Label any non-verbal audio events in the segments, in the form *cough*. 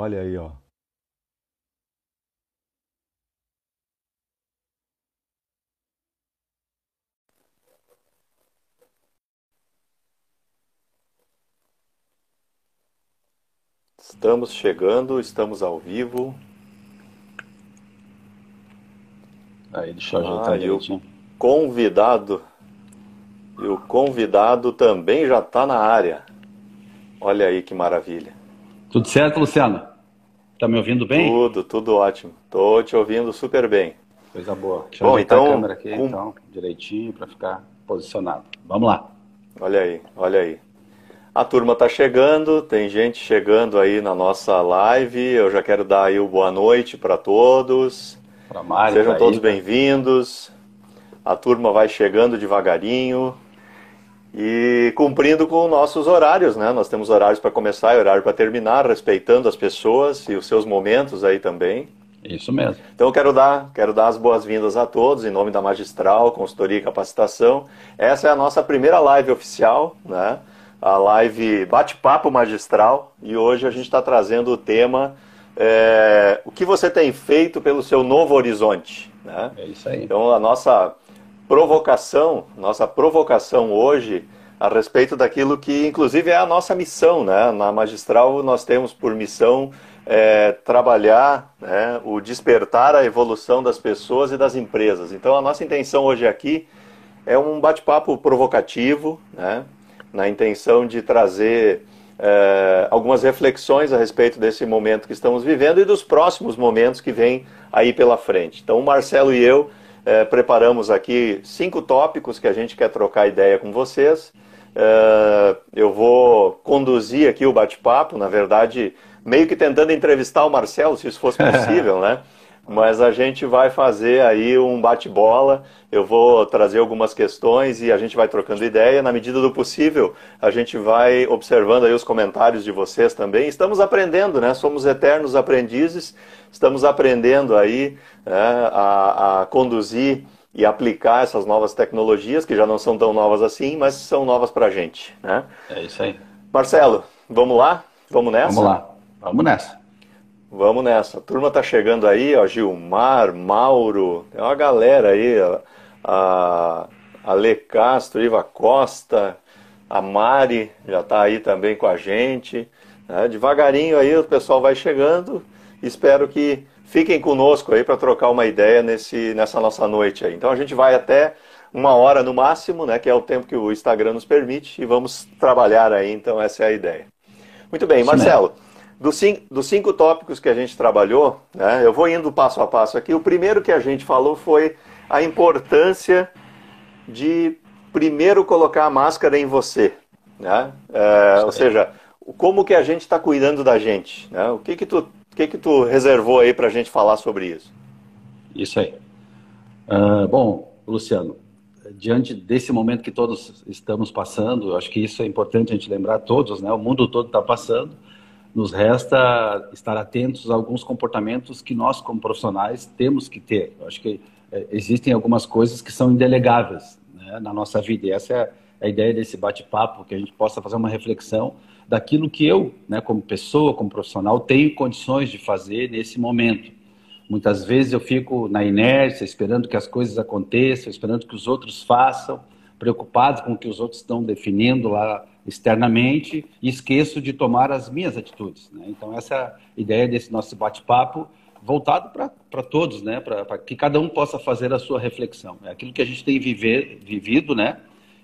Olha aí, ó. Estamos chegando, estamos ao vivo. Aí, deixa eu ajeitar ah, o convidado. E o convidado também já está na área. Olha aí que maravilha. Tudo certo, Luciano? Tá me ouvindo bem? Tudo, tudo ótimo. Tô te ouvindo super bem. Coisa boa. Deixa eu Bom, então, a câmera aqui, com... então, direitinho para ficar posicionado. Vamos lá. Olha aí, olha aí. A turma está chegando, tem gente chegando aí na nossa live. Eu já quero dar aí o boa noite para todos. Pra Mari, Sejam pra todos bem-vindos. A turma vai chegando devagarinho e cumprindo com nossos horários, né? Nós temos horários para começar e horário para terminar, respeitando as pessoas e os seus momentos aí também. Isso mesmo. Então eu quero dar, quero dar as boas-vindas a todos em nome da Magistral, Consultoria e Capacitação. Essa é a nossa primeira live oficial, né? a live Bate-Papo Magistral e hoje a gente está trazendo o tema é, O que você tem feito pelo seu novo horizonte? Né? É isso aí. Então a nossa provocação, nossa provocação hoje a respeito daquilo que inclusive é a nossa missão, né? Na Magistral nós temos por missão é, trabalhar né, o despertar a evolução das pessoas e das empresas. Então a nossa intenção hoje aqui é um bate-papo provocativo, né? na intenção de trazer é, algumas reflexões a respeito desse momento que estamos vivendo e dos próximos momentos que vêm aí pela frente. Então, o Marcelo e eu é, preparamos aqui cinco tópicos que a gente quer trocar ideia com vocês. É, eu vou conduzir aqui o bate-papo, na verdade, meio que tentando entrevistar o Marcelo, se isso fosse *laughs* possível, né? Mas a gente vai fazer aí um bate-bola. Eu vou trazer algumas questões e a gente vai trocando ideia. Na medida do possível, a gente vai observando aí os comentários de vocês também. Estamos aprendendo, né? Somos eternos aprendizes. Estamos aprendendo aí né, a, a conduzir e aplicar essas novas tecnologias, que já não são tão novas assim, mas são novas para a gente. Né? É isso aí. Marcelo, vamos lá? Vamos nessa? Vamos lá. Vamos nessa. Vamos nessa. A turma tá chegando aí, ó, Gilmar, Mauro, tem uma galera aí, a, a Le Castro, Iva Costa, a Mari já tá aí também com a gente. Né? Devagarinho aí o pessoal vai chegando. Espero que fiquem conosco aí para trocar uma ideia nesse, nessa nossa noite aí. Então a gente vai até uma hora no máximo, né, que é o tempo que o Instagram nos permite, e vamos trabalhar aí, então essa é a ideia. Muito bem, Marcelo. Dos cinco, dos cinco tópicos que a gente trabalhou, né, eu vou indo passo a passo aqui. O primeiro que a gente falou foi a importância de primeiro colocar a máscara em você. Né? É, ou seja, como que a gente está cuidando da gente. Né? O que que tu, que que tu reservou aí para a gente falar sobre isso? Isso aí. Uh, bom, Luciano, diante desse momento que todos estamos passando, acho que isso é importante a gente lembrar todos, né? O mundo todo está passando nos resta estar atentos a alguns comportamentos que nós, como profissionais, temos que ter. Eu acho que é, existem algumas coisas que são indelegáveis né, na nossa vida. E essa é a ideia desse bate-papo, que a gente possa fazer uma reflexão daquilo que eu, né, como pessoa, como profissional, tenho condições de fazer nesse momento. Muitas vezes eu fico na inércia, esperando que as coisas aconteçam, esperando que os outros façam, preocupado com o que os outros estão definindo lá externamente e esqueço de tomar as minhas atitudes. Né? Então, essa é a ideia desse nosso bate-papo, voltado para todos, né? para que cada um possa fazer a sua reflexão. É aquilo que a gente tem viver, vivido, né?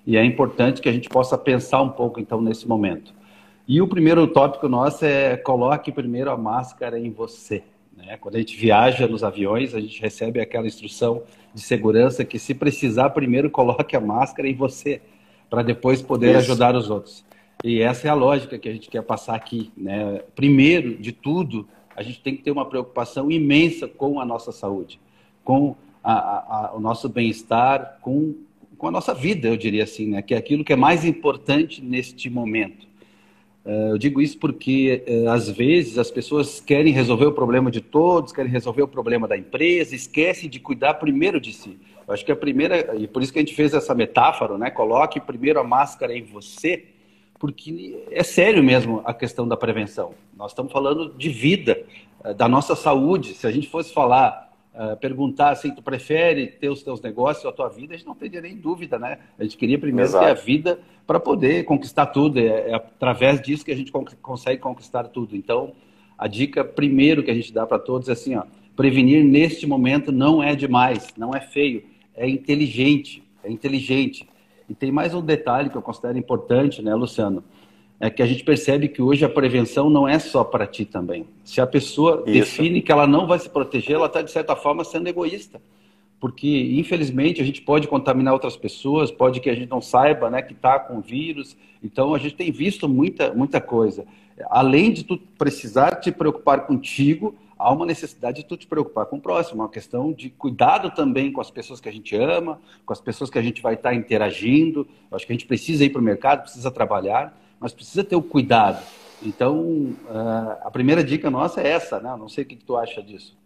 e é importante que a gente possa pensar um pouco, então, nesse momento. E o primeiro tópico nosso é coloque primeiro a máscara em você. Né? Quando a gente viaja nos aviões, a gente recebe aquela instrução de segurança que, se precisar, primeiro coloque a máscara em você para depois poder Isso. ajudar os outros. E essa é a lógica que a gente quer passar aqui. Né? Primeiro de tudo, a gente tem que ter uma preocupação imensa com a nossa saúde, com a, a, a, o nosso bem-estar, com, com a nossa vida, eu diria assim, né? que é aquilo que é mais importante neste momento. Uh, eu digo isso porque, uh, às vezes, as pessoas querem resolver o problema de todos, querem resolver o problema da empresa, esquecem de cuidar primeiro de si. Eu acho que a primeira, e por isso que a gente fez essa metáfora, né? Coloque primeiro a máscara em você, porque é sério mesmo a questão da prevenção. Nós estamos falando de vida, eh, da nossa saúde. Se a gente fosse falar, uh, perguntar assim, tu prefere ter os teus negócios ou a tua vida, a gente não teria nem dúvida, né? A gente queria primeiro Exato. ter a vida para poder conquistar tudo. É, é, através disso que a gente consegue conquistar tudo. Então, a dica primeiro que a gente dá para todos é assim, ó, prevenir neste momento não é demais, não é feio, é inteligente, é inteligente. E tem mais um detalhe que eu considero importante, né, Luciano? É que a gente percebe que hoje a prevenção não é só para ti também. Se a pessoa Isso. define que ela não vai se proteger, ela está, de certa forma, sendo egoísta. Porque, infelizmente, a gente pode contaminar outras pessoas, pode que a gente não saiba né, que está com vírus. Então, a gente tem visto muita, muita coisa. Além de tu precisar te preocupar contigo, há uma necessidade de tu te preocupar com o próximo, uma questão de cuidado também com as pessoas que a gente ama, com as pessoas que a gente vai estar interagindo. Eu acho que a gente precisa ir para o mercado, precisa trabalhar, mas precisa ter o cuidado. Então, a primeira dica nossa é essa, né? não sei o que tu acha disso.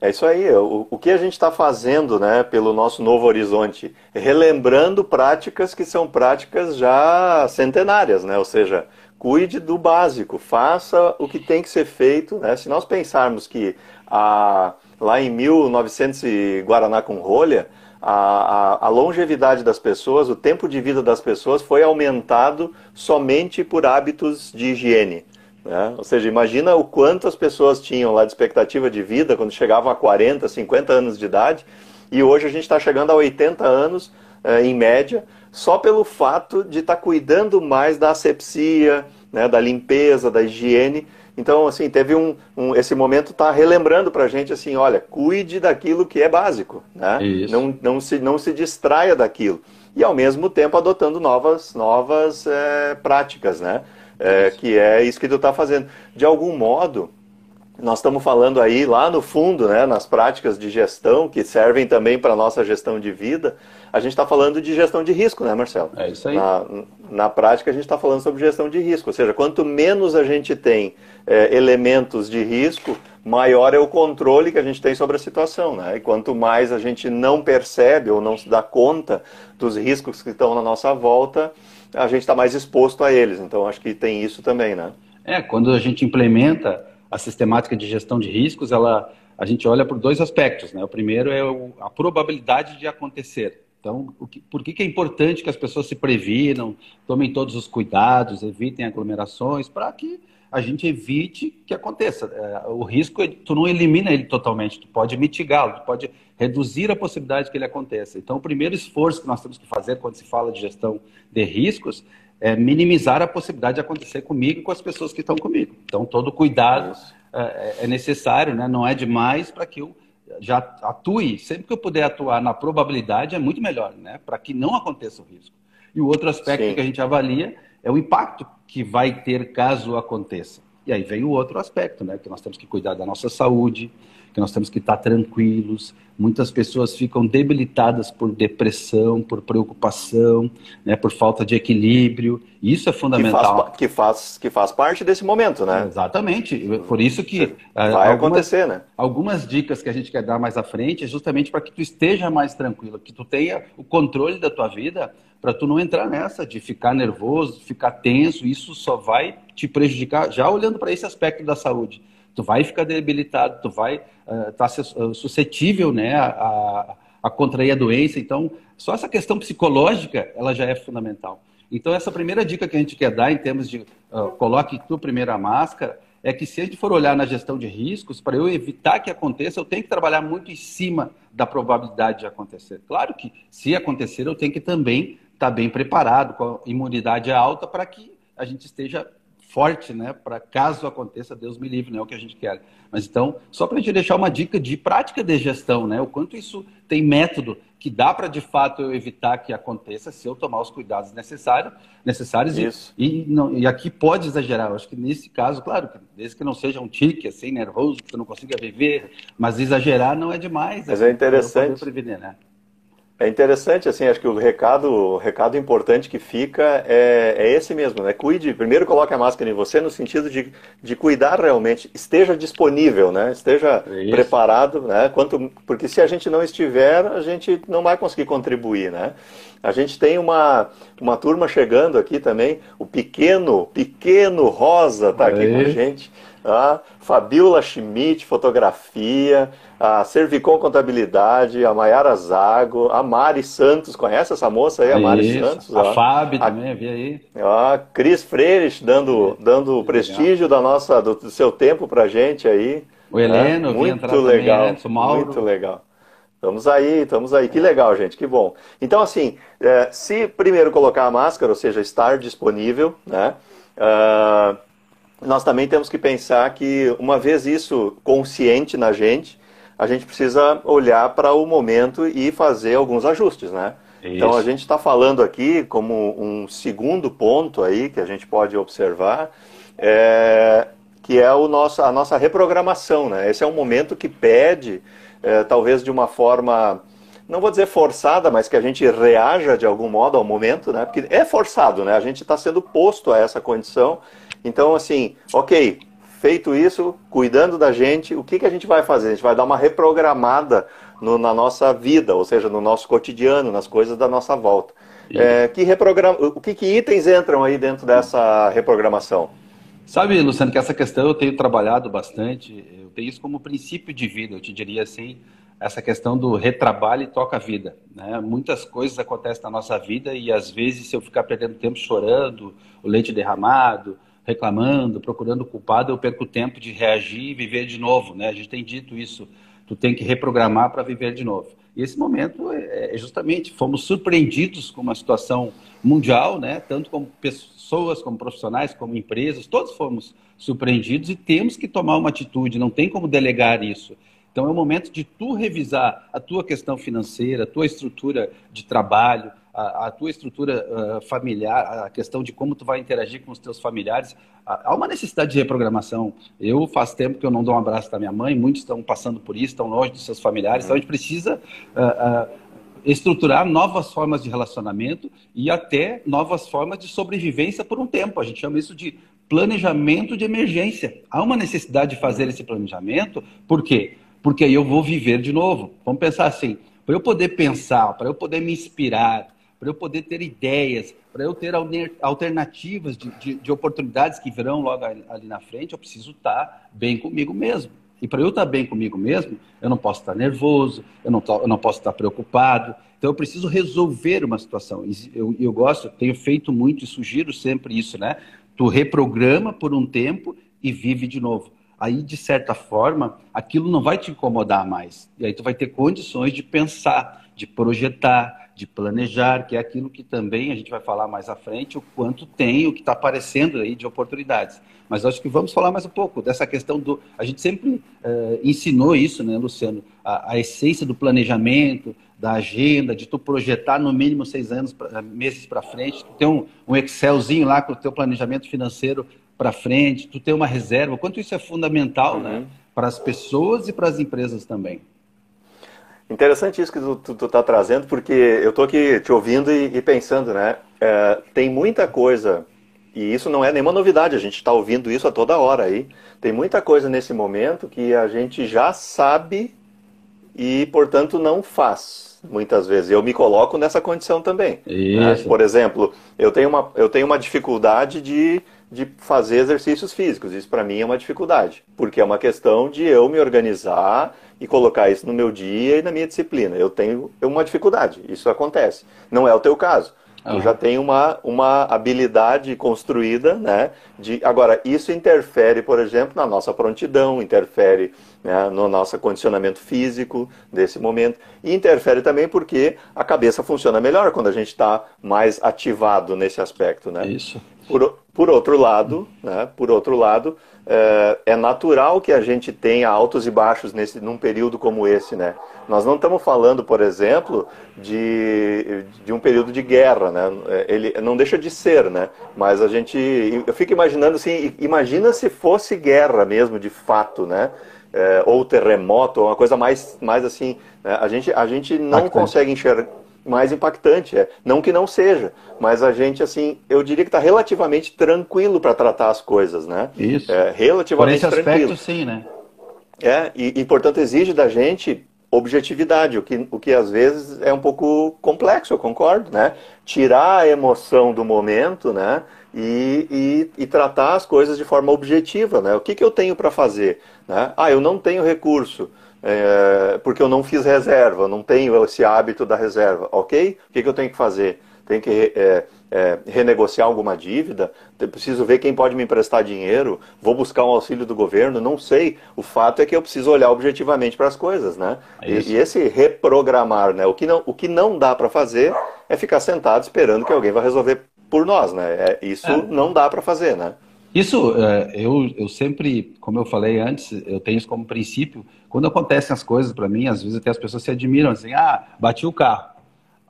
É isso aí. O, o que a gente está fazendo né, pelo nosso novo horizonte? Relembrando práticas que são práticas já centenárias, né? ou seja, cuide do básico, faça o que tem que ser feito. Né? Se nós pensarmos que a, lá em 1900 e Guaraná com rolha, a, a, a, longevidade das pessoas, o tempo de vida das pessoas foi aumentado somente por hábitos de higiene. Né? Ou seja, imagina o quanto as pessoas tinham lá de expectativa de vida quando chegavam a 40, 50 anos de idade, e hoje a gente está chegando a 80 anos, eh, em média, só pelo fato de estar tá cuidando mais da asepsia, né, da limpeza, da higiene. Então, assim, teve um, um esse momento está relembrando para a gente assim, olha, cuide daquilo que é básico, né? Não, não se não se distraia daquilo e ao mesmo tempo adotando novas novas é, práticas, né? É, que é isso que tu está fazendo. De algum modo, nós estamos falando aí lá no fundo, né, nas práticas de gestão que servem também para a nossa gestão de vida, a gente está falando de gestão de risco, né, Marcelo? É isso aí. Na, na prática, a gente está falando sobre gestão de risco, ou seja, quanto menos a gente tem é, elementos de risco, maior é o controle que a gente tem sobre a situação, né? E quanto mais a gente não percebe ou não se dá conta dos riscos que estão na nossa volta, a gente está mais exposto a eles. Então, acho que tem isso também, né? É, quando a gente implementa a sistemática de gestão de riscos, ela, a gente olha por dois aspectos. Né? O primeiro é o, a probabilidade de acontecer. Então, que, por que, que é importante que as pessoas se previnam, tomem todos os cuidados, evitem aglomerações, para que a gente evite que aconteça. É, o risco, tu não elimina ele totalmente, tu pode mitigá-lo, tu pode reduzir a possibilidade que ele aconteça. Então, o primeiro esforço que nós temos que fazer quando se fala de gestão de riscos é, minimizar a possibilidade de acontecer comigo e com as pessoas que estão comigo. Então, todo cuidado é, é, necessário, né? não é demais para que eu já atue, sempre que eu puder atuar na probabilidade, é muito melhor, né? para que não aconteça o risco. E o outro aspecto Sim. que a gente avalia é o impacto que vai ter caso aconteça. E aí vem o outro aspecto, né? que nós temos que cuidar da nossa saúde, que nós temos que estar tranquilos. Muitas pessoas ficam debilitadas por depressão, por preocupação, né, por falta de equilíbrio. Isso é fundamental. Que faz, que faz, que faz parte desse momento, né? Exatamente. Por isso que. Vai algumas, acontecer, né? Algumas dicas que a gente quer dar mais à frente é justamente para que tu esteja mais tranquilo, que tu tenha o controle da tua vida, para tu não entrar nessa de ficar nervoso, ficar tenso. Isso só vai te prejudicar, já olhando para esse aspecto da saúde tu vai ficar debilitado, tu vai estar uh, tá suscetível né, a, a, contrair a doença. Então, só essa questão psicológica, ela já é fundamental. Então, essa primeira dica que a gente quer dar em termos de uh, coloque tu primeiro a máscara, é que se a gente for olhar na gestão de riscos, para eu evitar que aconteça, eu tenho que trabalhar muito em cima da probabilidade de acontecer. Claro que, se acontecer, eu tenho que também estar tá bem preparado, com a imunidade alta, para que a gente esteja forte, né? Para caso aconteça, Deus me livre, não é o que a gente quer. Mas então, só para a gente deixar uma dica de prática de gestão, né? O quanto isso tem método que dá para de fato eu evitar que aconteça se eu tomar os cuidados necessários, necessários isso. E, e, não, e aqui pode exagerar. Eu acho que nesse caso, claro, desde que não seja um tique assim nervoso, que você não consiga viver, mas exagerar não é demais. Mas é, é interessante. Prevenir, né? É interessante, assim, acho que o recado, o recado importante que fica é, é esse mesmo, né? Cuide, primeiro coloque a máscara em você no sentido de, de cuidar realmente, esteja disponível, né? Esteja Isso. preparado, né? Quanto, porque se a gente não estiver, a gente não vai conseguir contribuir, né? A gente tem uma, uma turma chegando aqui também, o pequeno, pequeno Rosa está aqui com a gente. A Fabiola Schmidt, fotografia, a Servicom Contabilidade, a Maiara Zago, a Mari Santos, conhece essa moça aí, a Mari Isso. Santos? A ó. Fábio também, vi aí. A Cris Freires, dando, dando prestígio da nossa, do, do seu tempo pra gente aí. O Heleno, é, muito legal, também, né? Muito legal. Estamos aí, estamos aí. Que legal, gente, que bom. Então, assim, é, se primeiro colocar a máscara, ou seja, estar disponível, né? Uh, nós também temos que pensar que, uma vez isso consciente na gente, a gente precisa olhar para o momento e fazer alguns ajustes, né? Isso. Então a gente está falando aqui como um segundo ponto aí que a gente pode observar, é, que é o nosso, a nossa reprogramação, né? Esse é um momento que pede, é, talvez de uma forma, não vou dizer forçada, mas que a gente reaja de algum modo ao momento, né? Porque é forçado, né? A gente está sendo posto a essa condição então, assim, ok, feito isso, cuidando da gente, o que, que a gente vai fazer? A gente vai dar uma reprogramada no, na nossa vida, ou seja, no nosso cotidiano, nas coisas da nossa volta. É, que reprograma... O que, que itens entram aí dentro dessa reprogramação? Sabe, Luciano, que essa questão eu tenho trabalhado bastante, eu tenho isso como princípio de vida, eu te diria assim, essa questão do retrabalho e toca a vida. Né? Muitas coisas acontecem na nossa vida e às vezes se eu ficar perdendo tempo chorando, o leite derramado, reclamando, procurando o culpado, eu perco tempo de reagir e viver de novo, né? A gente tem dito isso, tu tem que reprogramar para viver de novo. E esse momento é, é justamente, fomos surpreendidos com uma situação mundial, né? Tanto como pessoas, como profissionais, como empresas, todos fomos surpreendidos e temos que tomar uma atitude, não tem como delegar isso. Então é o momento de tu revisar a tua questão financeira, a tua estrutura de trabalho, a, a tua estrutura uh, familiar, a questão de como tu vai interagir com os teus familiares, há uma necessidade de reprogramação. Eu faz tempo que eu não dou um abraço da minha mãe, muitos estão passando por isso, estão longe dos seus familiares, então a gente precisa uh, uh, estruturar novas formas de relacionamento e até novas formas de sobrevivência por um tempo. A gente chama isso de planejamento de emergência. Há uma necessidade de fazer esse planejamento, por quê? Porque aí eu vou viver de novo. Vamos pensar assim, para eu poder pensar, para eu poder me inspirar, para eu poder ter ideias, para eu ter alternativas de, de, de, oportunidades que virão logo ali na frente, eu preciso estar bem comigo mesmo. E para eu estar bem comigo mesmo, eu não posso estar nervoso, eu não, tô, eu não posso estar preocupado. Então eu preciso resolver uma situação. Eu, eu gosto, tenho feito muito e sugiro sempre isso, né? Tu reprograma por um tempo e vive de novo. Aí, de certa forma, aquilo não vai te incomodar mais. E aí tu vai ter condições de pensar, de projetar, de planejar, que é aquilo que também a gente vai falar mais à frente, o quanto tem, o que está aparecendo aí de oportunidades. Mas acho que vamos falar mais um pouco dessa questão do. A gente sempre uh, ensinou isso, né, Luciano? A, a, essência do planejamento, da agenda, de tu projetar no mínimo seis anos, pra, meses para frente, tu ter um, um Excelzinho lá com o teu planejamento financeiro para frente, tu ter uma reserva, o quanto isso é fundamental, né, uhum. né? Para as pessoas e para as empresas também. Interessante isso que tu, está trazendo, porque eu estou aqui te ouvindo e, e pensando, né? É, tem muita coisa, e isso não é nenhuma novidade, a gente está ouvindo isso a toda hora aí. Tem muita coisa nesse momento que a gente já sabe e, portanto, não faz. Muitas vezes. Eu me coloco nessa condição também. Né? Por exemplo, eu tenho uma, eu tenho uma dificuldade de de fazer exercícios físicos. Isso para mim é uma dificuldade, porque é uma questão de eu me organizar e colocar isso no meu dia e na minha disciplina. Eu tenho uma dificuldade, isso acontece. Não é o teu caso. Uhum. Eu já tenho uma, uma habilidade construída, né? De, agora, isso interfere, por exemplo, na nossa prontidão, interfere né, no nosso condicionamento físico desse momento, e interfere também porque a cabeça funciona melhor quando a gente está mais ativado nesse aspecto, né? Isso. Por, por outro lado, né, por outro lado, é, é, natural que a gente tenha altos e baixos nesse, num período como esse, né? Nós não estamos falando, por exemplo, de, de um período de guerra, né? Ele não deixa de ser, né? Mas a gente, eu fico imaginando assim, imagina se fosse guerra mesmo, de fato, né? É, ou terremoto, ou uma coisa mais, mais assim, né? a gente, a gente não consegue enxergar mais impactante. É. Não que não seja, mas a gente, assim, eu diria que está relativamente tranquilo para tratar as coisas, né? Isso. É, relativamente Por esse tranquilo. aspecto, sim, né? É, e, e portanto exige da gente objetividade, o que, o que às vezes é um pouco complexo, eu concordo, né? Tirar a emoção do momento, né? E, e, e tratar as coisas de forma objetiva, né? O que, que eu tenho para fazer? Né? Ah, eu não tenho recurso, é, porque eu não fiz reserva, não tenho esse hábito da reserva, ok? O que, que eu tenho que fazer? Tenho que é, é, renegociar alguma dívida, preciso ver quem pode me emprestar dinheiro, vou buscar um auxílio do governo, não sei. O fato é que eu preciso olhar objetivamente para as coisas, né? É e, e, esse reprogramar, né? O que não, o que não dá para fazer é ficar sentado esperando que alguém vai resolver por nós, né? É, isso é. não dá para fazer, né? Isso, é, eu, eu sempre, como eu falei antes, eu tenho isso como princípio. Quando acontecem as coisas para mim, às vezes até as pessoas se admiram, assim, ah, bati o carro.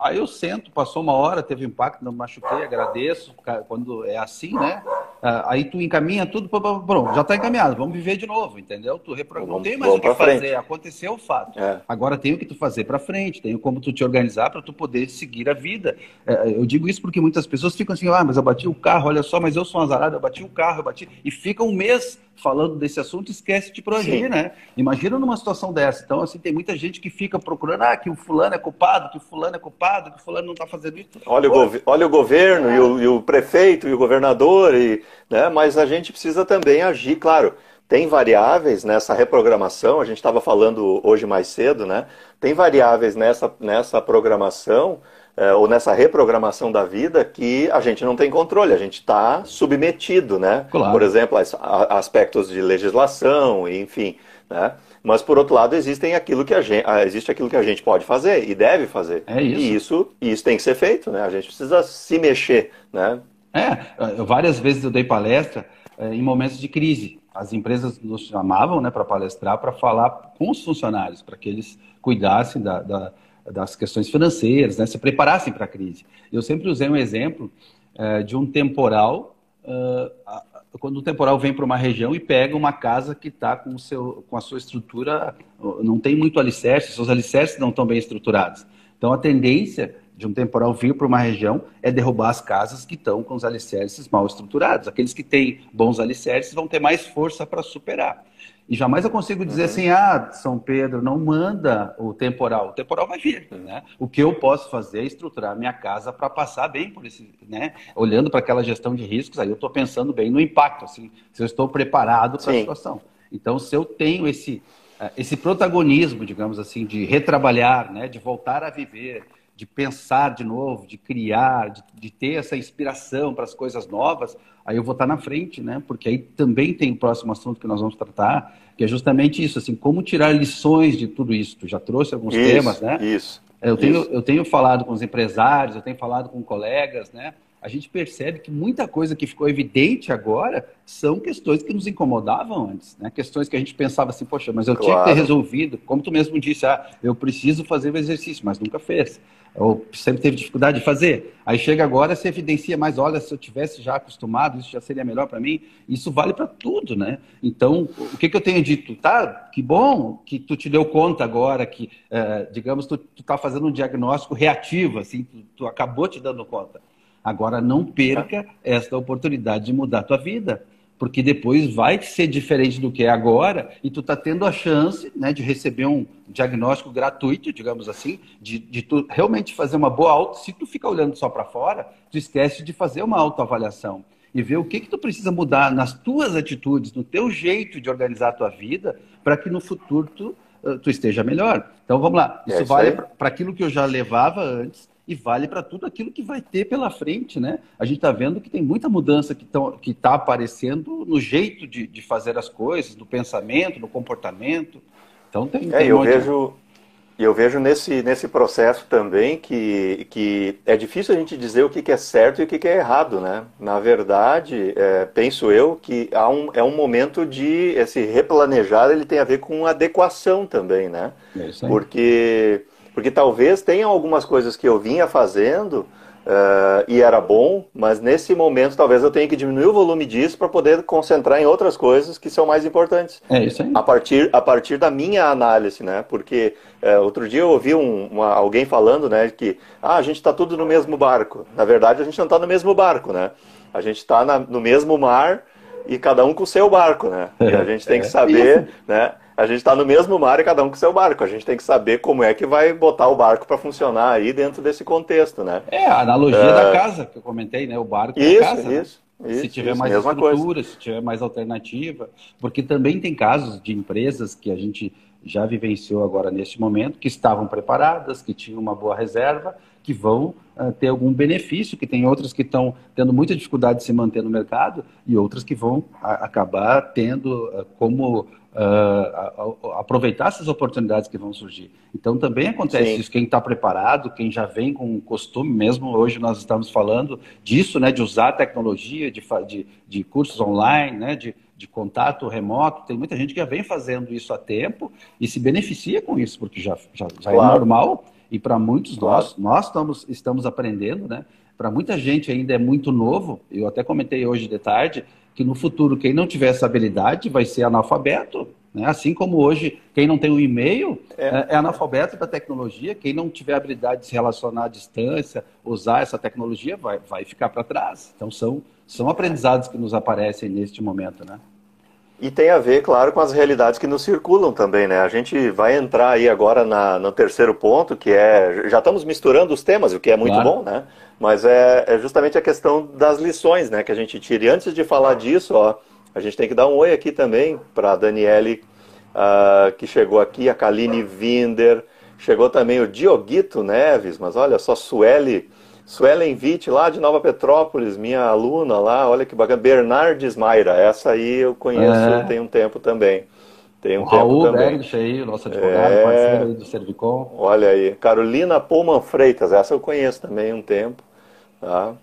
Aí eu sento, passou uma hora, teve impacto, não machuquei, agradeço. Quando é assim, né? Ah, aí tu encaminha tudo, pronto, já está encaminhado, vamos viver de novo, entendeu? Tu reprograma, não tem mais o que fazer, frente. aconteceu o fato. É. Agora tem o que tu fazer para frente, tem como tu te organizar para tu poder seguir a vida. É, eu digo isso porque muitas pessoas ficam assim, ah, mas eu bati o carro, olha só, mas eu sou um azarado, eu bati o carro, eu bati. E fica um mês falando desse assunto esquece de proagir, né? Imagina numa situação dessa. Então, assim, tem muita gente que fica procurando, ah, que o fulano é culpado, que o fulano é culpado, que o fulano não está fazendo isso. Olha, o, olha o governo é. e, o, e o prefeito e o governador e né? mas a gente precisa também agir, claro. Tem variáveis nessa reprogramação, a gente estava falando hoje mais cedo, né? Tem variáveis nessa, nessa programação é, ou nessa reprogramação da vida que a gente não tem controle, a gente está submetido, né? Claro. Por exemplo, a, aspectos de legislação, enfim, né? Mas por outro lado existem aquilo que a gente, existe aquilo que a gente pode fazer e deve fazer. É isso. E isso, isso tem que ser feito, né? A gente precisa se mexer, né? É, várias vezes eu dei palestra é, em momentos de crise. As empresas nos chamavam né, para palestrar, para falar com os funcionários, para que eles cuidassem da, da, das questões financeiras, né, se preparassem para a crise. Eu sempre usei um exemplo é, de um temporal, uh, quando o temporal vem para uma região e pega uma casa que está com, com a sua estrutura, não tem muito alicerce, seus alicerces não estão bem estruturados. Então a tendência de um temporal vir para uma região é derrubar as casas que estão com os alicerces mal estruturados. Aqueles que têm bons alicerces vão ter mais força para superar. E jamais eu consigo dizer uhum. assim, ah, São Pedro, não manda o temporal. O temporal vai vir, né? O que eu posso fazer é estruturar minha casa para passar bem por esse, né? Olhando para aquela gestão de riscos, aí eu estou pensando bem no impacto, assim, se eu estou preparado para a situação. Então, se eu tenho esse, eh, esse protagonismo, digamos assim, de retrabalhar, né? De voltar a viver, de pensar de novo, de criar, de, de ter essa inspiração para as coisas novas, aí eu vou estar na frente, né? Porque aí também tem o próximo assunto que nós vamos tratar, que é justamente isso, assim, como tirar lições de tudo isso. Tu já trouxe alguns isso, temas, né? Isso. Eu tenho, isso. eu tenho falado com os empresários, eu tenho falado com colegas, né? A gente percebe que muita coisa que ficou evidente agora são questões que nos incomodavam antes, né? Questões que a gente pensava assim, poxa, mas eu claro. tinha que ter resolvido, como tu mesmo disse, ah, eu preciso fazer o exercício, mas nunca fez ou sempre teve dificuldade de fazer. Aí chega agora, se evidencia mais, olha, se eu tivesse já acostumado, isso já seria melhor para mim. Isso vale para tudo, né? Então, o que, que eu tenho dito? Tá, que bom que tu te deu conta agora que, é, digamos, tu, tu tá fazendo um diagnóstico reativo, assim, tu, tu acabou te dando conta. Agora, não perca esta oportunidade de mudar a tua vida porque depois vai ser diferente do que é agora e tu está tendo a chance né, de receber um diagnóstico gratuito, digamos assim, de, de tu realmente fazer uma boa auto. Se tu fica olhando só para fora, tu esquece de fazer uma autoavaliação e ver o que que tu precisa mudar nas tuas atitudes, no teu jeito de organizar a tua vida, para que no futuro tu, uh, tu esteja melhor. Então vamos lá, isso, é isso vale para aquilo que eu já levava antes e vale para tudo aquilo que vai ter pela frente, né? A gente está vendo que tem muita mudança que está tá aparecendo no jeito de, de, fazer as coisas, no pensamento, no comportamento. Então tem. É, tem eu vejo. E eu vejo nesse, nesse processo também que, que é difícil a gente dizer o que, que é certo e o que, que é errado, né? Na verdade, é, penso eu que há um, é um momento de esse replanejar, ele tem a ver com adequação também, né? É isso aí. Porque porque talvez tenham algumas coisas que eu vinha fazendo Uh, e era bom, mas nesse momento talvez eu tenha que diminuir o volume disso para poder concentrar em outras coisas que são mais importantes. É isso aí. A partir, a partir da minha análise, né? Porque uh, outro dia eu ouvi um, uma, alguém falando, né, que ah, a gente está tudo no mesmo barco. Na verdade, a gente não está no mesmo barco, né? A gente está no mesmo mar e cada um com o seu barco, né? E a gente tem que é. saber, né? A gente está no mesmo mar e cada um com seu barco. A gente tem que saber como é que vai botar o barco para funcionar aí dentro desse contexto, né? É, a analogia é... da casa que eu comentei, né? O barco isso, da casa. Isso, né? isso. Se tiver isso, mais estrutura, coisa. se tiver mais alternativa, porque também tem casos de empresas que a gente já vivenciou agora neste momento, que estavam preparadas, que tinham uma boa reserva, que vão uh, ter algum benefício, que tem outras que estão tendo muita dificuldade de se manter no mercado e outras que vão a, acabar tendo uh, como uh, aproveitar essas oportunidades que vão surgir. Então também acontece Sim. isso, quem está preparado, quem já vem com o costume, mesmo hoje nós estamos falando disso, né, de usar tecnologia, de, de, de cursos online, né, de, de contato remoto, tem muita gente que já vem fazendo isso há tempo e se beneficia com isso, porque já, já, já é claro. é normal e para muitos claro. nós, nós estamos, estamos aprendendo, né? Para muita gente ainda é muito novo, eu até comentei hoje de tarde, que no futuro quem não tiver essa habilidade vai ser analfabeto. Né? Assim como hoje, quem não tem um e-mail é. é. é analfabeto da tecnologia, quem não tiver habilidade de se relacionar à distância, usar essa tecnologia, vai, vai ficar para trás. Então são, são aprendizados que nos aparecem neste momento. Né? E tem a ver, claro, com as realidades que nos circulam também, né? A gente vai entrar aí agora na, no terceiro ponto, que é. Já estamos misturando os temas, o que é muito claro. bom, né? Mas é, é, justamente a questão das lições, né? Que a gente tira. E antes de falar disso, ó, a gente tem que dar um oi aqui também para a Daniele, uh, que chegou aqui, a Kaline Winder, chegou também o Dioguito Neves, mas olha só, Sueli Suelen Witt, lá de Nova Petrópolis, minha aluna lá, olha que bacana. Bernardes Mayra, essa aí eu conheço é. tem um tempo também. Tem um o tempo Raul também. Bergs aí, nosso advogado, é... parceiro do Servicom. Olha aí. Carolina Pullman Freitas, essa eu conheço também um tempo. Tá?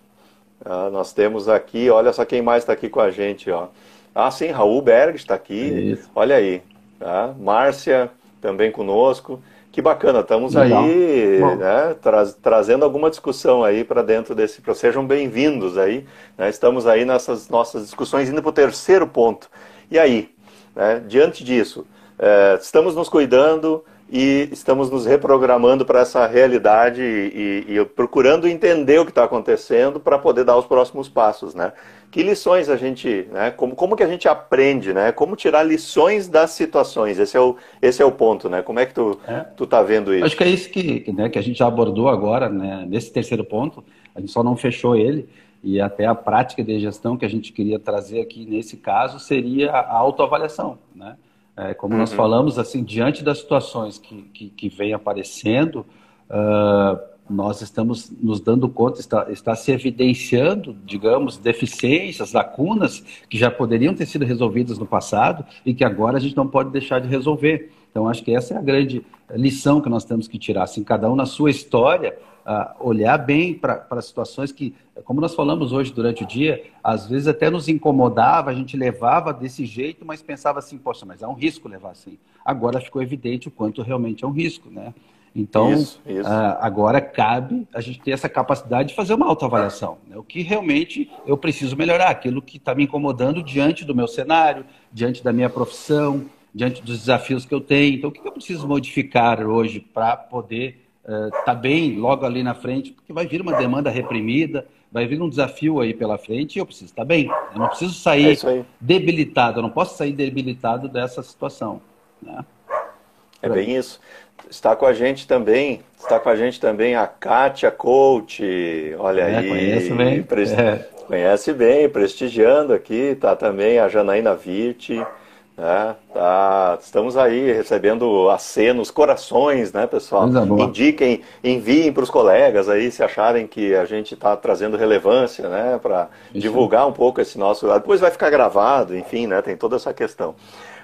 Ah, nós temos aqui, olha só quem mais está aqui com a gente. Ó. Ah, sim, Raul Bergs está aqui. Isso. Olha aí. Tá? Márcia também conosco. Que bacana, estamos Legal. aí né, tra trazendo alguma discussão aí para dentro desse. Sejam bem-vindos aí. Né, estamos aí nessas nossas discussões indo para o terceiro ponto. E aí, né, diante disso, é, estamos nos cuidando e estamos nos reprogramando para essa realidade e, e, e procurando entender o que está acontecendo para poder dar os próximos passos, né? que lições a gente, né? Como, como que a gente aprende, né? Como tirar lições das situações? Esse é o, esse é o ponto, né? Como é que tu, é. tu tá vendo isso? Acho que é isso que, né, que a gente já abordou agora, né? Nesse terceiro ponto, a gente só não fechou ele e até a prática de gestão que a gente queria trazer aqui nesse caso seria a autoavaliação, né? É, como uhum. nós falamos, assim, diante das situações que, que, que vem aparecendo, uh, nós estamos nos dando conta, está, está se evidenciando, digamos, deficiências, lacunas que já poderiam ter sido resolvidas no passado e que agora a gente não pode deixar de resolver. Então, acho que essa é a grande lição que nós temos que tirar. Assim, cada um na sua história, olhar bem para as situações que, como nós falamos hoje durante o dia, às vezes até nos incomodava, a gente levava desse jeito, mas pensava assim, poxa, mas é um risco levar assim. Agora ficou evidente o quanto realmente é um risco, né? Então, isso, isso. Uh, agora cabe a gente ter essa capacidade de fazer uma autoavaliação. Né? O que realmente eu preciso melhorar, aquilo que está me incomodando diante do meu cenário, diante da minha profissão, diante dos desafios que eu tenho. Então, o que eu preciso modificar hoje para poder estar uh, tá bem logo ali na frente? Porque vai vir uma demanda reprimida, vai vir um desafio aí pela frente e eu preciso estar tá bem. Eu não preciso sair é debilitado, eu não posso sair debilitado dessa situação. Né? É bem isso. Está com a gente também, está com a gente também a Kátia Coach, olha é, aí. Conhece bem. Prest... É. Conhece bem, prestigiando aqui, está também a Janaína Virte, né? Tá, estamos aí recebendo acenos, corações, né, pessoal? Indiquem, enviem para os colegas aí se acharem que a gente está trazendo relevância, né, para divulgar um pouco esse nosso. Depois vai ficar gravado, enfim, né, tem toda essa questão.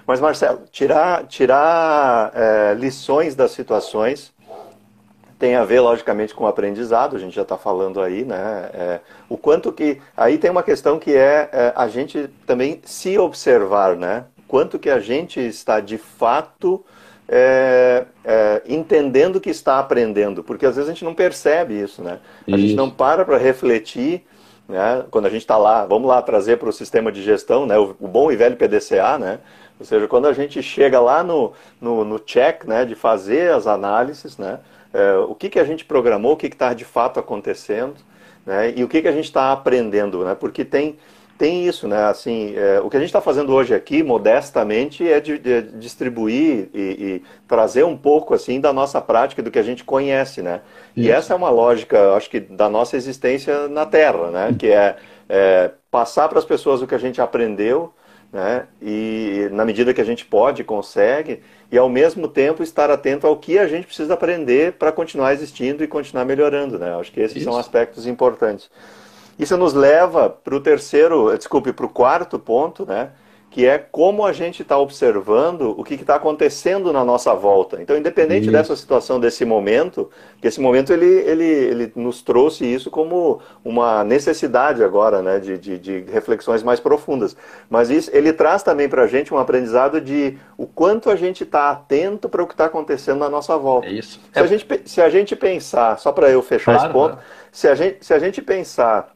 Mas, Marcelo, tirar, tirar é, lições das situações tem a ver, logicamente, com o aprendizado, a gente já está falando aí, né? É, o quanto que. Aí tem uma questão que é, é, a gente também se observar, né? Quanto que a gente está de fato é, é, entendendo que está aprendendo, porque às vezes a gente não percebe isso, né? A isso. gente não para para refletir, né? Quando a gente está lá, vamos lá trazer para o sistema de gestão, né? O, o, bom e velho PDCA, né? Ou seja, quando a gente chega lá no, no, no check, né? De fazer as análises, né? É, o que, que a gente programou, o que está de fato acontecendo, né? E o que, que a gente está aprendendo, né? Porque tem tem isso, né? Assim, é, o que a gente está fazendo hoje aqui, modestamente, é de, de distribuir e, e, trazer um pouco assim da nossa prática, do que a gente conhece, né? Isso. E essa é uma lógica, acho que, da nossa existência na Terra, né? Que é, é passar para as pessoas o que a gente aprendeu, né? E na medida que a gente pode, consegue, e ao mesmo tempo estar atento ao que a gente precisa aprender para continuar existindo e continuar melhorando, né? Acho que esses Isso. são aspectos importantes. Isso nos leva para o terceiro, desculpe, para o quarto ponto, né? Que é como a gente está observando o que está acontecendo na nossa volta. Então, independente isso. dessa situação, desse momento, que esse momento ele, ele, ele nos trouxe isso como uma necessidade agora, né? De, de, de reflexões mais profundas. Mas isso, ele traz também para a gente um aprendizado de o quanto a gente está atento para o que está acontecendo na nossa volta. É isso. Se, é... A, gente, se a gente pensar, só para eu fechar claro, esse ponto, né? se, a gente, se a gente pensar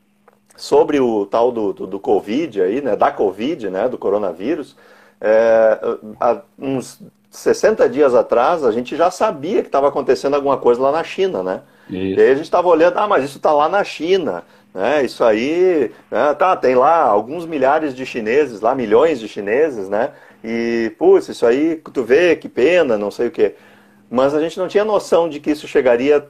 sobre o tal do, do, do, Covid aí, né, da Covid, né, do coronavírus, é, há uns 60 dias atrás a gente já sabia que estava acontecendo alguma coisa lá na China, né? Isso. E aí a gente estava olhando, ah, mas isso está lá na China, né? Isso aí, né, tá, tem lá alguns milhares de chineses, lá milhões de chineses, né? E, putz, isso aí, tu vê, que pena, não sei o quê. Mas a gente não tinha noção de que isso chegaria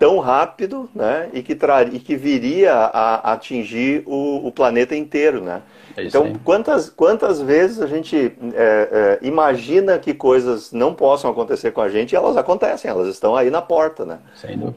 tão rápido né, e, que e que viria a, atingir o, o, planeta inteiro. Né? É então, quantas, quantas vezes a gente é, é, imagina que coisas não possam acontecer com a gente e elas acontecem, elas estão aí na porta, né?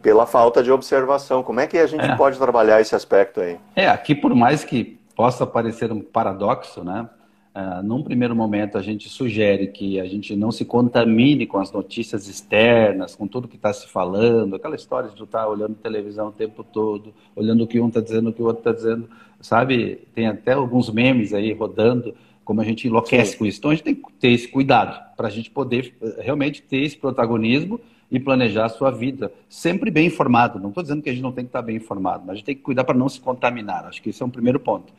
Pela falta de observação. Como é que a gente é. pode trabalhar esse aspecto aí? É, aqui por mais que possa parecer um paradoxo, né? Uh, num primeiro momento, a gente sugere que a gente não se contamine com as notícias externas, com tudo que está se falando, aquela história de estar tá olhando televisão o tempo todo, olhando o que um está dizendo, o que o outro está dizendo, sabe? Tem até alguns memes aí rodando, como a gente enlouquece Sim. com isso. Então, a gente tem que ter esse cuidado para a gente poder eh, realmente ter esse protagonismo e planejar a sua vida, sempre bem informado. Não estou dizendo que a gente não tem que estar tá bem informado, mas a gente tem que cuidar para não se contaminar. Acho que esse é um primeiro ponto.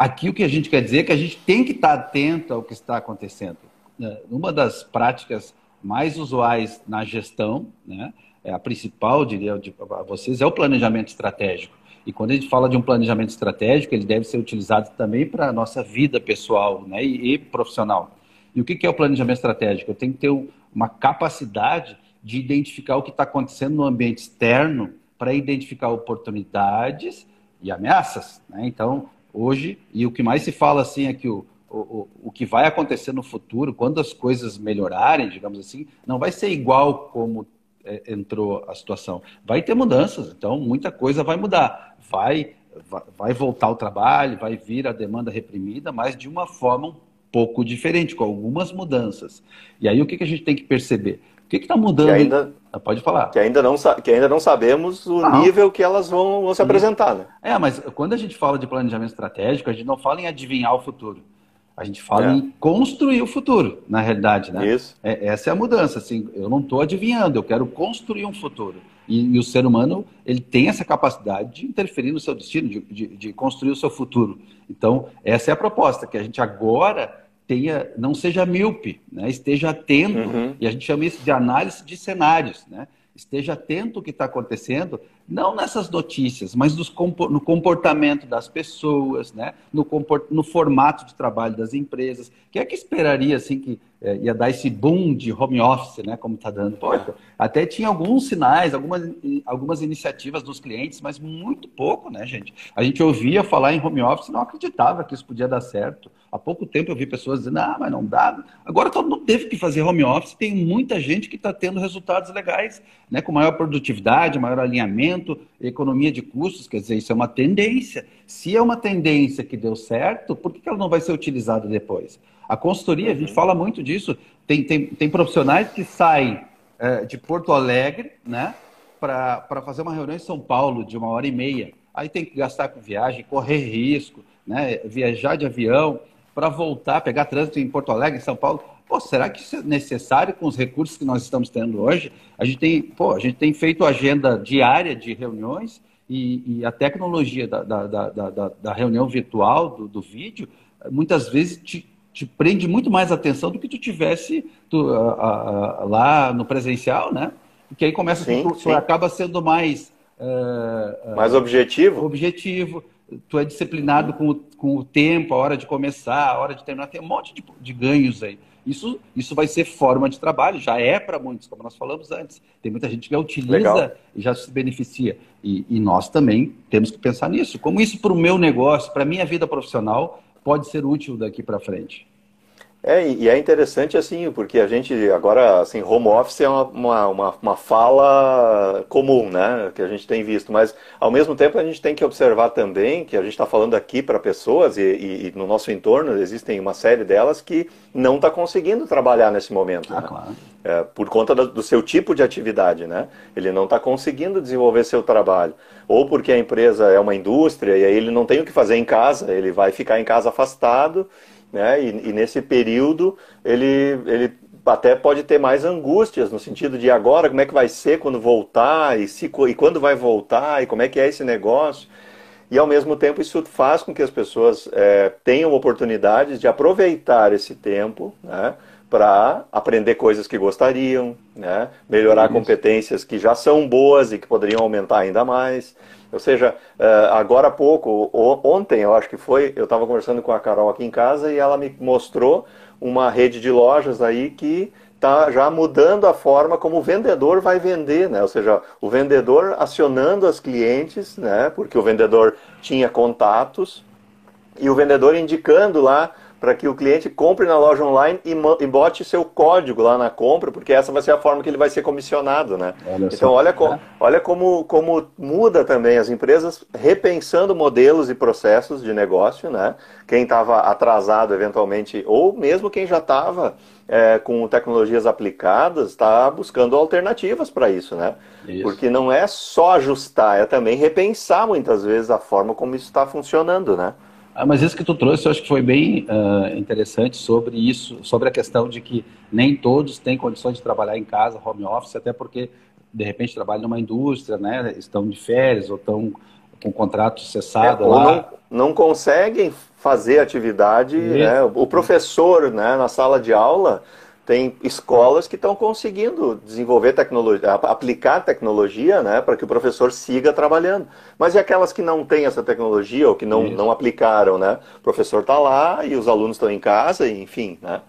Aqui o que a gente quer dizer é que a gente tem que estar atento ao que está acontecendo. É, uma das práticas mais usuais na gestão, né, é a principal, diria a vocês, é o planejamento estratégico. E quando a gente fala de um planejamento estratégico, ele deve ser utilizado também para a nossa vida pessoal né, e, e, profissional. E o que, que é o planejamento estratégico? Eu tenho que ter uma capacidade de identificar o que está acontecendo no ambiente externo para identificar oportunidades e ameaças. Né? Então, hoje, e o que mais se fala assim é que o, o, o que vai acontecer no futuro, quando as coisas melhorarem, digamos assim, não vai ser igual como é, entrou a situação. Vai ter mudanças, então muita coisa vai mudar. Vai, vai, voltar o trabalho, vai vir a demanda reprimida, mas de uma forma um pouco diferente, com algumas mudanças. E aí o que, que a gente tem que perceber? O que está mudando? Que ainda, Pode falar. Que ainda não, que ainda não sabemos o não. nível que elas vão, vão se apresentar. Né? É, mas quando a gente fala de planejamento estratégico, a gente não fala em adivinhar o futuro. A gente fala é. em construir o futuro, na realidade, né? Isso. É, essa é a mudança, assim, eu não estou adivinhando, eu quero construir um futuro. E, e, o ser humano, ele tem essa capacidade de interferir no seu destino, de, de, de construir o seu futuro. Então, essa é a proposta, que a gente agora tenha, não seja míope, né? esteja atento, uhum. e a gente chama isso de análise de cenários, né? esteja atento ao que está acontecendo, não nessas notícias, mas no comportamento das pessoas, né? no, no formato de trabalho das empresas. Quem é que esperaria assim que é, ia dar esse boom de home office, né? como está dando? Pô, até tinha alguns sinais, algumas, algumas iniciativas dos clientes, mas muito pouco, né, gente? A gente ouvia falar em home office e não acreditava que isso podia dar certo. Há pouco tempo eu vi pessoas dizendo, ah, mas não dá. Agora todo mundo teve que fazer home office, tem muita gente que está tendo resultados legais, né, com maior produtividade, maior alinhamento, economia de custos, quer dizer, isso é uma tendência. Se é uma tendência que deu certo, por que ela não vai ser utilizada depois? A consultoria, a gente fala muito disso, tem, tem, tem profissionais que saem é, de Porto Alegre, né, para fazer uma reunião em São Paulo de uma hora e meia. Aí tem que gastar com viagem, correr risco, né, viajar de avião, para voltar, pegar trânsito em Porto Alegre, em São Paulo. Pô, será que isso é necessário com os recursos que nós estamos tendo hoje? A gente tem, pô, a gente tem feito agenda diária de reuniões e, e a tecnologia da, da, da, da reunião virtual, do, do, vídeo, muitas vezes te, te prende muito mais atenção do que tu tivesse tu, a, a, a, lá no presencial, né? Porque aí começa, sim, tu, tu acaba sendo mais... Uh, mais objetivo? Objetivo tu é disciplinado com o, com o tempo, a hora de começar, a hora de terminar, tem um monte de, de ganhos aí. Isso, isso vai ser forma de trabalho, já é para muitos, como nós falamos antes. Tem muita gente que utiliza Legal. e já se beneficia. E, e, nós também temos que pensar nisso. Como isso para o meu negócio, para a minha vida profissional, pode ser útil daqui para frente. É, e é interessante assim, porque a gente agora, assim, home office é uma, uma, uma, fala comum, né, que a gente tem visto, mas ao mesmo tempo a gente tem que observar também que a gente está falando aqui para pessoas e, e, e, no nosso entorno existem uma série delas que não está conseguindo trabalhar nesse momento, ah, né? claro. é, por conta do, do, seu tipo de atividade, né, ele não está conseguindo desenvolver seu trabalho, ou porque a empresa é uma indústria e aí ele não tem o que fazer em casa, ele vai ficar em casa afastado né? E, e, nesse período ele, ele até pode ter mais angústias no sentido de agora como é que vai ser quando voltar e, se, e quando vai voltar e como é que é esse negócio. E ao mesmo tempo isso faz com que as pessoas é, tenham oportunidades de aproveitar esse tempo né, para aprender coisas que gostariam, né, melhorar competências que já são boas e que poderiam aumentar ainda mais. Ou seja, eh, agora há pouco, ontem eu acho que foi, eu estava conversando com a Carol aqui em casa e ela me mostrou uma rede de lojas aí que está já mudando a forma como o vendedor vai vender, né? Ou seja, o vendedor acionando as clientes, né? Porque o vendedor tinha contatos e o vendedor indicando lá para que o cliente compre na loja online e, e, bote seu código lá na compra, porque essa vai ser a forma que ele vai ser comissionado, né? Olha então olha, co olha como, como muda também as empresas repensando modelos e processos de negócio, né? Quem estava atrasado eventualmente, ou mesmo quem já estava é, com tecnologias aplicadas, está buscando alternativas para isso, né? Isso. Porque não é só ajustar, é também repensar muitas vezes a forma como isso está funcionando, né? Ah, mas isso que tu trouxe, eu acho que foi bem uh, interessante sobre isso, sobre a questão de que nem todos têm condições de trabalhar em casa, home office, até porque de repente trabalham numa indústria, né? Estão de férias ou estão com contrato cessado é, lá. Não, não conseguem fazer atividade, né? O professor, né, na sala de aula, tem escolas que estão conseguindo desenvolver tecnologia, aplicar tecnologia, né, para que o professor siga trabalhando. Mas e aquelas que não têm essa tecnologia ou que não, não aplicaram, né? O professor está lá e os alunos estão em casa, e, enfim, né?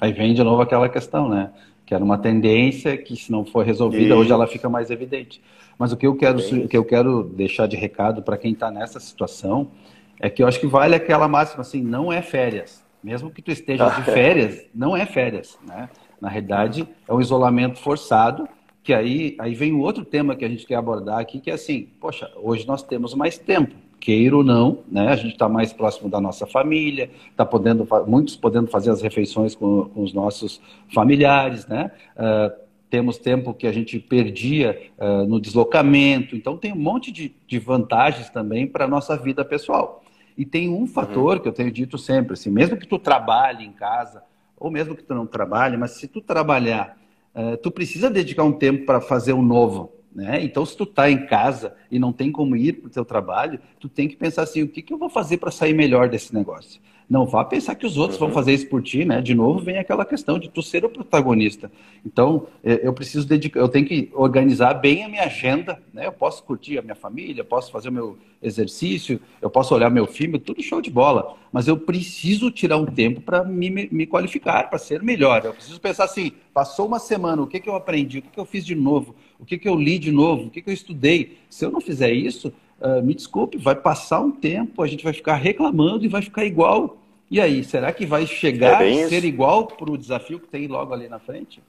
Aí vem de novo aquela questão, né? Que era uma tendência que, se não for resolvida, hoje ela fica mais evidente. Mas o que eu quero, o que eu quero deixar de recado para quem está nessa situação é que eu acho que vale aquela máxima assim, não é férias mesmo que tu esteja de *laughs* férias, não é férias, né? Na realidade, é um isolamento forçado, que aí, aí vem o outro tema que a gente quer abordar aqui, que é assim, poxa, hoje nós temos mais tempo, queira ou não, né? A gente está mais próximo da nossa família, está podendo, muitos podendo fazer as refeições com, com os nossos familiares, né? Uh, temos tempo que a gente perdia uh, no deslocamento, então tem um monte de, de vantagens também para a nossa vida pessoal. E tem um fator uhum. que eu tenho dito sempre, assim, mesmo que tu trabalhe em casa, ou mesmo que tu não trabalhe, mas se tu trabalhar, uh, tu precisa dedicar um tempo para fazer um novo. Né? Então, se tu está em casa e não tem como ir para o teu trabalho, tu tem que pensar assim, o que, que eu vou fazer para sair melhor desse negócio? Não vá pensar que os outros uhum. vão fazer isso por ti, né? De novo vem aquela questão de tu ser o protagonista. Então, é, eu preciso dedicar, eu tenho que organizar bem a minha agenda, né? Eu posso curtir a minha família, posso fazer o meu exercício, eu posso olhar meu filme, tudo show de bola. Mas eu preciso tirar um tempo para me, me qualificar, para ser melhor. Eu preciso pensar assim, passou uma semana, o que, que eu aprendi, o que, que eu fiz de novo, o que, que eu li de novo, o que, que eu estudei. Se eu não fizer isso, uh, me desculpe, vai passar um tempo, a gente vai ficar reclamando e vai ficar igual e aí, será que vai chegar é a ser isso. igual para o desafio que tem logo ali na frente?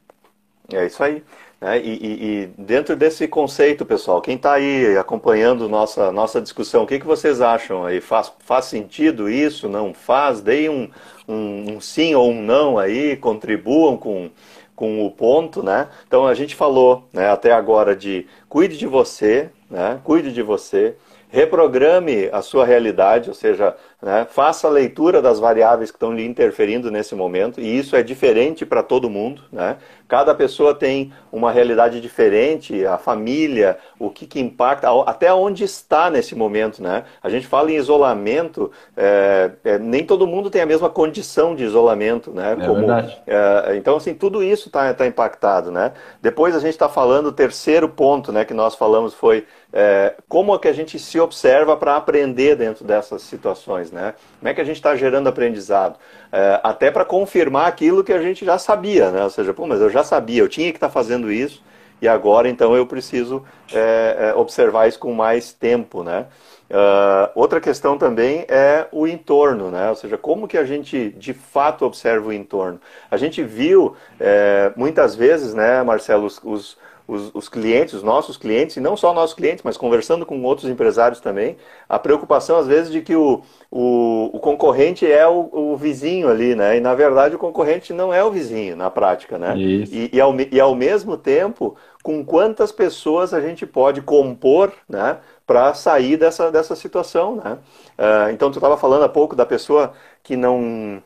É isso aí. É, e, e, e, dentro desse conceito, pessoal, quem está aí acompanhando nossa, nossa discussão, o que, que vocês acham aí? Faz, faz sentido isso? Não faz? Deem um, um, um sim ou um não aí, contribuam com, com o ponto, né? Então a gente falou né, até agora de cuide de você, né? Cuide de você, reprograme a sua realidade, ou seja, né? faça a leitura das variáveis que estão lhe interferindo nesse momento, e isso é diferente para todo mundo. Né? Cada pessoa tem uma realidade diferente, a família, o que, que impacta, até onde está nesse momento. Né? A gente fala em isolamento, é, é, nem todo mundo tem a mesma condição de isolamento. Né? É Como, verdade. É, então, assim, tudo isso está tá impactado. Né? Depois a gente está falando, o terceiro ponto né, que nós falamos foi é, como é que a gente se observa para aprender dentro dessas situações, né? Como é que a gente está gerando aprendizado? É, até para confirmar aquilo que a gente já sabia, né? Ou seja, pô, mas eu já sabia, eu tinha que estar tá fazendo isso e agora então eu preciso é, é observar isso com mais tempo, né? Uh, outra questão também é o entorno, né? Ou seja, como que a gente de fato observa o entorno? A gente viu é, muitas vezes, né, Marcelo, os, os os, os, clientes, os nossos clientes, e não só nossos clientes, mas conversando com outros empresários também, a preocupação às vezes de que o, o, o concorrente é o, o, vizinho ali, né? E na verdade o concorrente não é o vizinho na prática, né? E, e, ao, e ao mesmo tempo, com quantas pessoas a gente pode compor, né? Para sair dessa, dessa situação, né? Uh, então tu estava falando há pouco da pessoa que não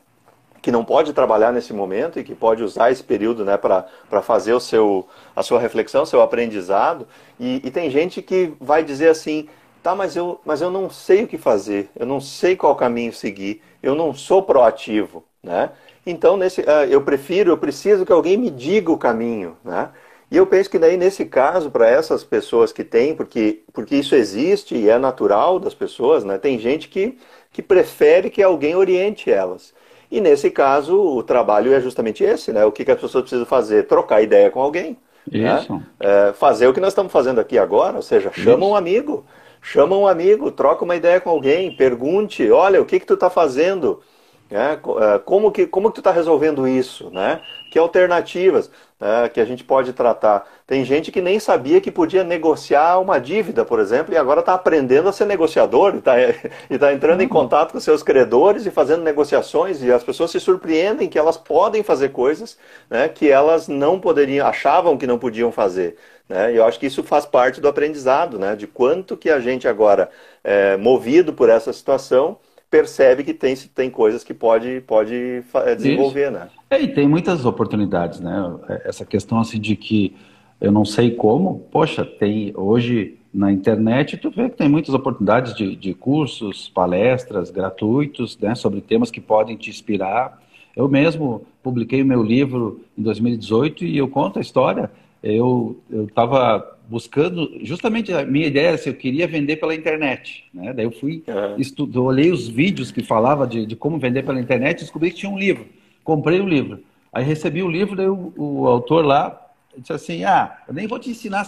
que não pode trabalhar nesse momento e que pode usar esse período né, para fazer o seu, a sua reflexão, seu aprendizado. E, e, tem gente que vai dizer assim, tá, mas eu, mas eu não sei o que fazer, eu não sei qual caminho seguir, eu não sou proativo, né? Então, nesse, uh, eu prefiro, eu preciso que alguém me diga o caminho, né? E eu penso que daí, nesse caso, para essas pessoas que têm, porque, porque isso existe e é natural das pessoas, né? Tem gente que, que prefere que alguém oriente elas. E nesse caso, o trabalho é justamente esse, né? O que, que as pessoas precisam fazer? Trocar ideia com alguém. Né? Isso. Né? É, fazer o que nós estamos fazendo aqui agora, ou seja, chama Isso. um amigo. Chama um amigo, troca uma ideia com alguém, pergunte, olha, o que, que tu está fazendo? É, é, como, que, como que tu está resolvendo isso? Né? Que alternativas né, que a gente pode tratar? Tem gente que nem sabia que podia negociar uma dívida, por exemplo, e agora está aprendendo a ser negociador e está *laughs* tá entrando em uhum. contato com seus credores e fazendo negociações, e as pessoas se surpreendem que elas podem fazer coisas né, que elas não poderiam, achavam que não podiam fazer. Né? E eu acho que isso faz parte do aprendizado, né? de quanto que a gente agora, é, movido por essa situação, percebe que tem, tem coisas que pode, pode é, desenvolver, né? É, e tem muitas oportunidades, né? É, essa questão assim de que eu não sei como, poxa, tem hoje na internet, tu vê que tem muitas oportunidades de, de cursos, palestras gratuitos, né, sobre temas que podem te inspirar. Eu mesmo publiquei o meu livro em 2018 e eu conto a história. Eu estava buscando justamente a minha ideia era se eu queria vender pela internet, né? Daí eu fui uhum. estudo, olhei os vídeos que falava de, de, como vender pela internet, e descobri que tinha um livro. Comprei o livro. Aí recebi o livro, daí o, o autor lá disse assim: "Ah, eu nem vou te ensinar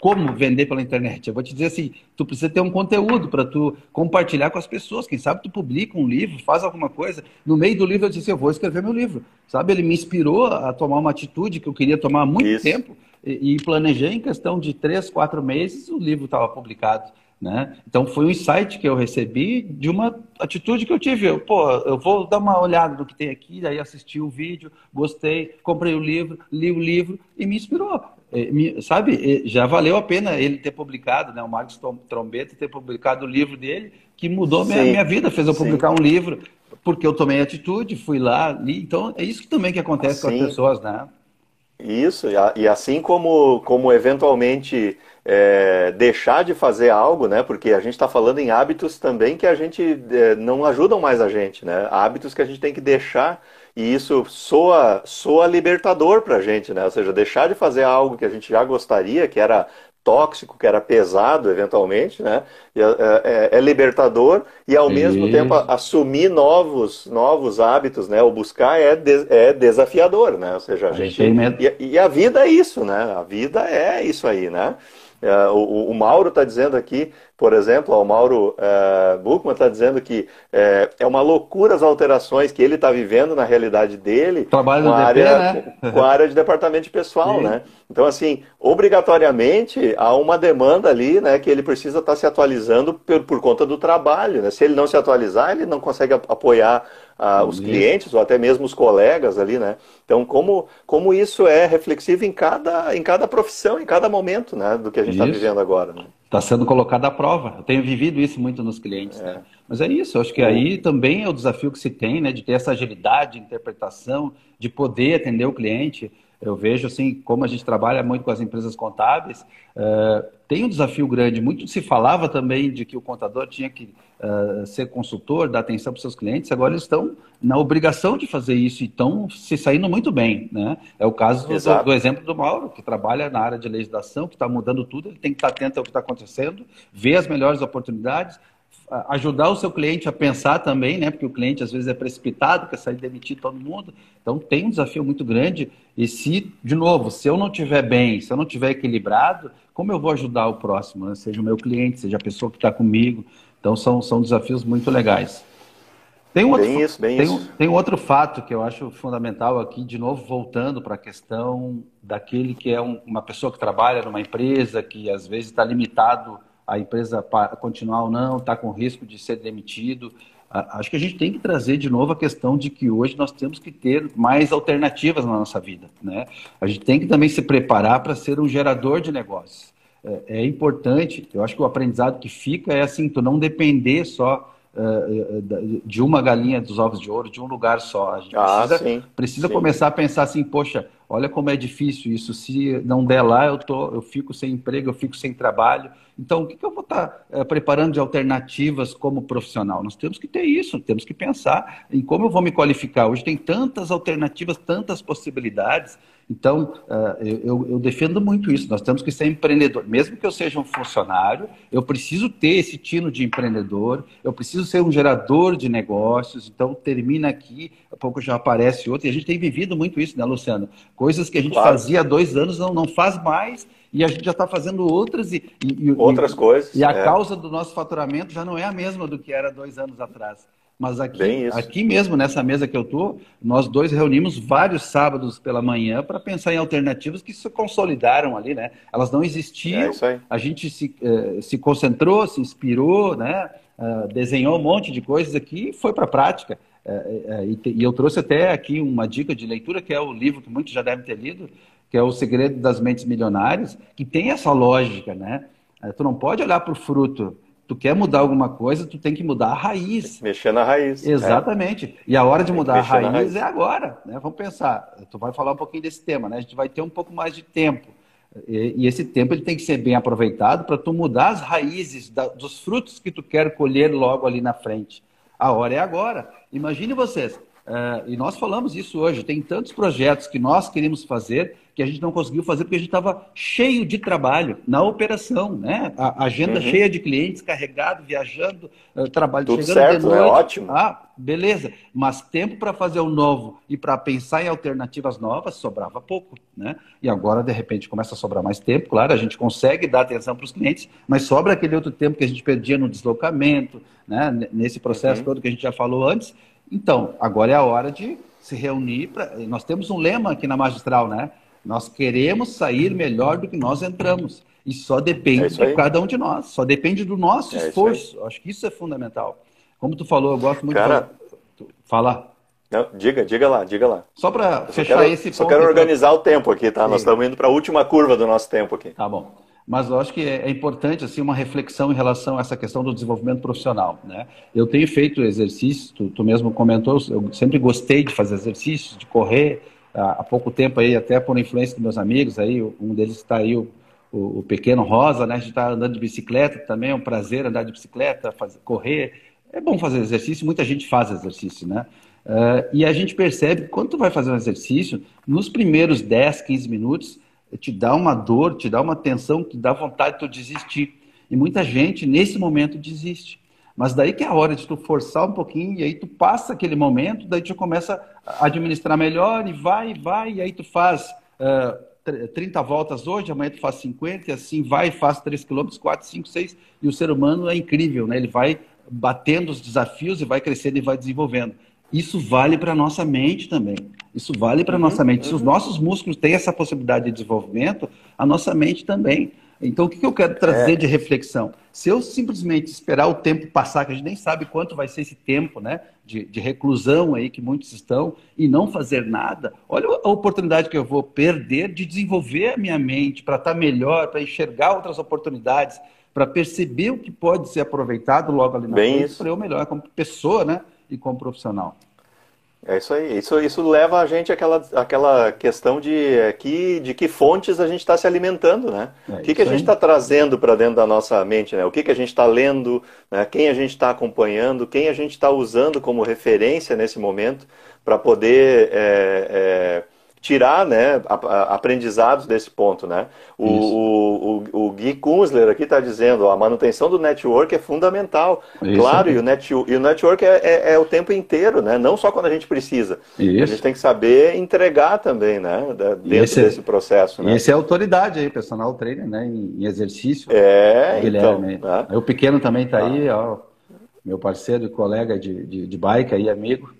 como vender pela internet. Eu vou te dizer assim, tu precisa ter um conteúdo para tu compartilhar com as pessoas. Quem sabe tu publica um livro, faz alguma coisa. No meio do livro eu disse: "Eu vou escrever meu livro". Sabe? Ele me inspirou a tomar uma atitude que eu queria tomar há muito Isso. tempo e, planejei em questão de três, quatro meses, o livro estava publicado. Né? Então foi um insight que eu recebi de uma atitude que eu tive. Eu, pô, eu vou dar uma olhada no que tem aqui, aí assisti o vídeo, gostei, comprei o livro, li o livro e me inspirou. Me, sabe, já valeu a pena ele ter publicado, né? O Marcos Trombeta ter publicado o livro dele, que mudou minha, minha vida, fez eu publicar sim. um livro, porque eu tomei atitude, fui lá, li. Então é isso também que acontece sim. com as pessoas, né? Isso, e assim como, como eventualmente é, deixar de fazer algo, né? Porque a gente está falando em hábitos também que a gente é, não ajudam mais a gente, né? Hábitos que a gente tem que deixar e isso soa, soa libertador para a gente, né? Ou seja, deixar de fazer algo que a gente já gostaria, que era tóxico, que era pesado eventualmente, né? É, é, é, libertador e ao mesmo tempo assumir novos novos hábitos, né? O buscar é, de, é desafiador, né? Ou seja, a, a gente, gente e, e, a vida é isso, né? A vida é isso aí, né? É, o, o, Mauro está dizendo aqui, por exemplo, o Mauro é, Buchmann está dizendo que é, é, uma loucura as alterações que ele está vivendo na realidade dele Trabalho com, a DP, área, né? com, com a área de departamento de pessoal, Sim. né? Então, assim, obrigatoriamente há uma demanda ali, né, que ele precisa estar tá se atualizando por, por conta do trabalho, né? Se ele não se atualizar, ele não consegue apoiar ah, os clientes ou até mesmo os colegas ali, né? Então, como, como isso é reflexivo em cada, em cada profissão, em cada momento, né? Do que a gente está vivendo agora, né? Está sendo colocado à prova. Eu tenho vivido isso muito nos clientes. Né? É. Né? Mas é isso, eu acho que aí também é o desafio que se tem, né, de ter essa agilidade de interpretação, de poder atender o cliente. Eu vejo assim, como a gente trabalha muito com as empresas contábeis, uh, tem um desafio grande. Muito se falava também de que o contador tinha que uh, ser consultor, dar atenção para os seus clientes. Agora eles estão na obrigação de fazer isso e estão se saindo muito bem. Né? É o caso do, do, exemplo do Mauro, que trabalha na área de legislação, que está mudando tudo. Ele tem que estar atento ao que está acontecendo, ver as melhores oportunidades, ajudar o seu cliente a pensar também, né? Porque o cliente às vezes é precipitado, quer sair demitir todo mundo. Então tem um desafio muito grande. E se, de novo, se eu não estiver bem, se eu não estiver equilibrado, como eu vou ajudar o próximo? Né? Seja o meu cliente, seja a pessoa que está comigo. Então são, são desafios muito legais. Tem um, outro, isso, tem, isso. tem um outro fato que eu acho fundamental aqui, de novo, voltando para a questão daquele que é um, uma pessoa que trabalha numa empresa, que às vezes está limitado a empresa continuar ou não, está com risco de ser demitido. Acho que a gente tem que trazer de novo a questão de que hoje nós temos que ter mais alternativas na nossa vida. Né? A gente tem que também se preparar para ser um gerador de negócios. É, é importante, eu acho que o aprendizado que fica é assim, tu não depender só de uma galinha dos ovos de ouro, de um lugar só. A gente ah, precisa, sim, precisa sim. começar a pensar assim, poxa, olha como é difícil isso, se não der lá, eu, tô, eu fico sem emprego, eu fico sem trabalho. Então, o que, que eu vou estar tá, é, preparando de alternativas como profissional? Nós temos que ter isso, temos que pensar em como eu vou me qualificar. Hoje tem tantas alternativas, tantas possibilidades. Então, eu, eu, defendo muito isso. Nós temos que ser empreendedor. Mesmo que eu seja um funcionário, eu preciso ter esse tino de empreendedor, eu preciso ser um gerador de negócios. Então, termina aqui, a pouco já aparece outro. E a gente tem vivido muito isso, né, Luciano? Coisas que a gente claro. fazia há dois anos não, não faz mais e a gente já está fazendo outras e, e outras e, coisas. E a é. causa do nosso faturamento já não é a mesma do que era dois anos atrás. Mas aqui, aqui mesmo, nessa mesa que eu estou, nós dois reunimos vários sábados pela manhã para pensar em alternativas que se consolidaram ali, né? Elas não existiam, é a gente se, uh, se concentrou, se inspirou, né? Uh, desenhou um monte de coisas aqui e foi para a prática. Uh, e, e eu trouxe até aqui uma dica de leitura, que é o livro que muitos já devem ter lido, que é o segredo das mentes milionárias, que tem essa lógica, né? Tu não pode olhar para o fruto tu quer mudar alguma coisa, tu tem que mudar a raiz. Mexer na raiz. É. Exatamente. É. E a hora de mudar a raiz, raiz, é agora. Né? Vamos pensar. Tu vai falar um pouquinho desse tema, né? A gente vai ter um pouco mais de tempo. E, e esse tempo ele tem que ser bem aproveitado para tu mudar as raízes da, dos frutos que tu quer colher logo ali na frente. A hora é agora. Imagine vocês. Uh, e nós falamos isso hoje. Tem tantos projetos que nós queríamos fazer que a gente não conseguiu fazer porque a gente estava cheio de trabalho na operação, né? A agenda uhum. cheia de clientes, carregado, viajando, uh, trabalho Tudo chegando certo, de noite. É ótimo. Ah, beleza. Mas tempo para fazer o novo e para pensar em alternativas novas sobrava pouco, né? E agora de repente começa a sobrar mais tempo. Claro, a gente consegue dar atenção para os clientes, mas sobra aquele outro tempo que a gente perdia no deslocamento, né? Nesse processo uhum. todo que a gente já falou antes. Então, agora é a hora de se reunir. Pra... Nós temos um lema aqui na magistral, né? Nós queremos sair melhor do que nós entramos. E só depende é de cada um de nós, só depende do nosso é esforço. Acho que isso é fundamental. Como tu falou, eu gosto muito Cara, de falar. Não, diga, diga lá, diga lá. Só para fechar quero, esse ponto. Só quero organizar o tempo aqui, tá? Sim. Nós estamos indo para a última curva do nosso tempo aqui. Tá bom. Mas eu acho que é, é importante assim uma reflexão em relação a essa questão do desenvolvimento profissional, né? Eu tenho feito exercícios, tu, tu mesmo comentou, eu sempre gostei de fazer exercícios, de correr, há pouco tempo aí, até por influência dos meus amigos, aí, um deles está aí, o, o, o, pequeno Rosa, né? A gente está andando de bicicleta também, é um prazer andar de bicicleta, fazer, correr. É bom fazer exercício, muita gente faz exercício, né? Uh, e a gente percebe que quando tu vai fazer um exercício, nos primeiros 10, 15 minutos, te dá uma dor, te dá uma tensão que dá vontade de tu desistir. E muita gente, nesse momento, desiste. Mas daí que é a hora de tu forçar um pouquinho, e aí tu passa aquele momento, daí tu começa a administrar melhor, e vai, vai, e aí tu faz uh, eh, 30 voltas hoje, amanhã tu faz 50, e assim vai, faz 3 km, 4, 5, 6, e o ser humano é incrível, né? Ele vai batendo os desafios e vai crescendo e vai desenvolvendo. Isso vale para a nossa mente também. Isso vale para a uhum, nossa mente. Uhum. Se os uhum. nossos músculos têm essa possibilidade de desenvolvimento, a nossa mente também. Então, o que, eu quero trazer é. de reflexão? Se eu simplesmente esperar o tempo passar, que a gente nem sabe quanto vai ser esse tempo né, de, de reclusão aí que muitos estão, e não fazer nada, olha a oportunidade que eu vou perder de desenvolver a minha mente para estar tá melhor, para enxergar outras oportunidades. para perceber o que pode ser aproveitado logo ali na Bem frente para eu melhorar como pessoa, né? E como profissional. É isso aí. Isso, isso leva a gente àquela, àquela questão de é, que, de que fontes a gente está se alimentando, né? É, o que, que a gente está trazendo para dentro da nossa mente, né? O que, que a gente está lendo, né? quem a gente está acompanhando, quem a gente está usando como referência nesse momento para poder é, é, tirar né, aprendizados desse ponto. Né? O, o, o, o Gui Kunzler aqui está dizendo a manutenção do network é fundamental. Isso. Claro, e o, net, e o network é, é, é, o tempo inteiro, né? não só quando a gente precisa. Isso. A gente tem que saber entregar também né? dentro esse, é desse processo. Né? E esse é autoridade aí, personal trainer, né? em, em exercício. É, Guilherme. então. Né? O pequeno também está ah. aí, ó, meu parceiro e colega de, de, de bike aí, amigo.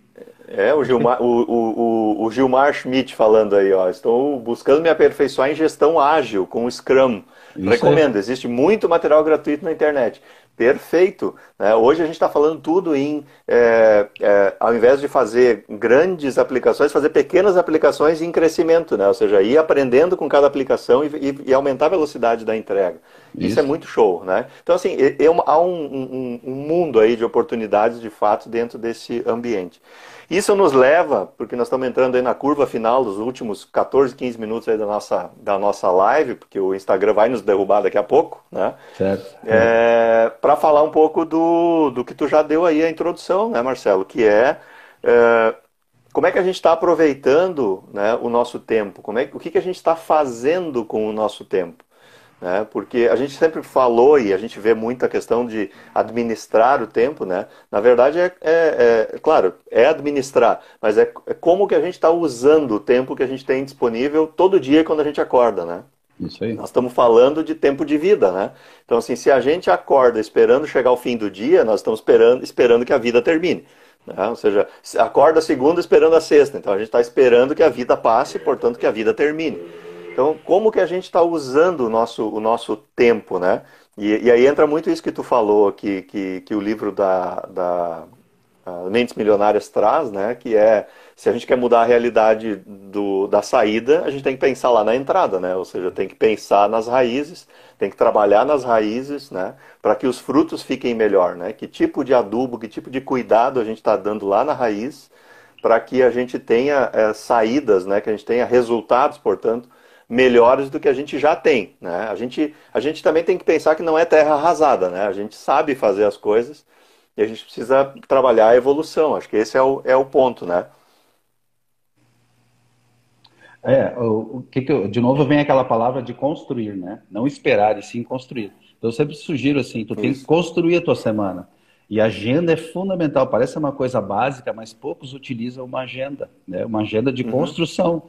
É, o Gilmar, o, o, o, Gilmar Schmidt falando aí, ó. Estou buscando me aperfeiçoar em gestão ágil com o Scrum. Isso Recomendo, é. existe muito material gratuito na internet. Perfeito. Né? Hoje a gente está falando tudo em, é, é, ao invés de fazer grandes aplicações, fazer pequenas aplicações em crescimento, né? ou seja, ir aprendendo com cada aplicação e, e, e aumentar a velocidade da entrega. Isso, Isso é muito show. Né? Então, assim, é, é há um, um, um mundo aí de oportunidades de fato dentro desse ambiente. Isso nos leva, porque nós estamos entrando aí na curva final dos últimos 14, 15 minutos aí da nossa, da nossa live, porque o Instagram vai nos derrubar daqui a pouco, né? Certo. É, Para falar um pouco do, do que tu já deu aí a introdução, né, Marcelo? Que é, é como é que a gente está aproveitando né, o nosso tempo? Como é, o que, que a gente está fazendo com o nosso tempo? Né? Porque a gente sempre falou e a gente vê muita questão de administrar o tempo, né? Na verdade é, é, é claro, é administrar, mas é, é como que a gente está usando o tempo que a gente tem disponível todo dia quando a gente acorda, né? Isso aí. Nós estamos falando de tempo de vida, né? Então, assim, se a gente acorda esperando chegar ao fim do dia, nós estamos esperando, esperando que a vida termine. Né? Ou seja, acorda a segunda esperando a sexta. Então, a gente está esperando que a vida passe, portanto, que a vida termine. Então, como que a gente está usando o nosso, o nosso tempo, né? E, e, aí entra muito isso que tu falou, que, que, que o livro da, da Mentes Milionárias traz, né? Que é, se a gente quer mudar a realidade do, da saída, a gente tem que pensar lá na entrada, né? Ou seja, tem que pensar nas raízes, tem que trabalhar nas raízes, né? Para que os frutos fiquem melhor, né? Que tipo de adubo, que tipo de cuidado a gente está dando lá na raiz, para que a gente tenha é, saídas, né? Que a gente tenha resultados, portanto, melhores do que a gente já tem. Né? A, gente, a gente também tem que pensar que não é terra arrasada, né? a gente sabe fazer as coisas e a gente precisa trabalhar a evolução. Acho que esse é o, é o ponto, né? É, o, o que, que eu, de novo vem aquela palavra de construir, né? Não esperar e sim construir. Então eu sempre sugiro assim, tu Isso. tem que construir a tua semana. E a agenda é fundamental. Parece uma coisa básica, mas poucos utilizam uma agenda, né? Uma agenda de uhum. construção.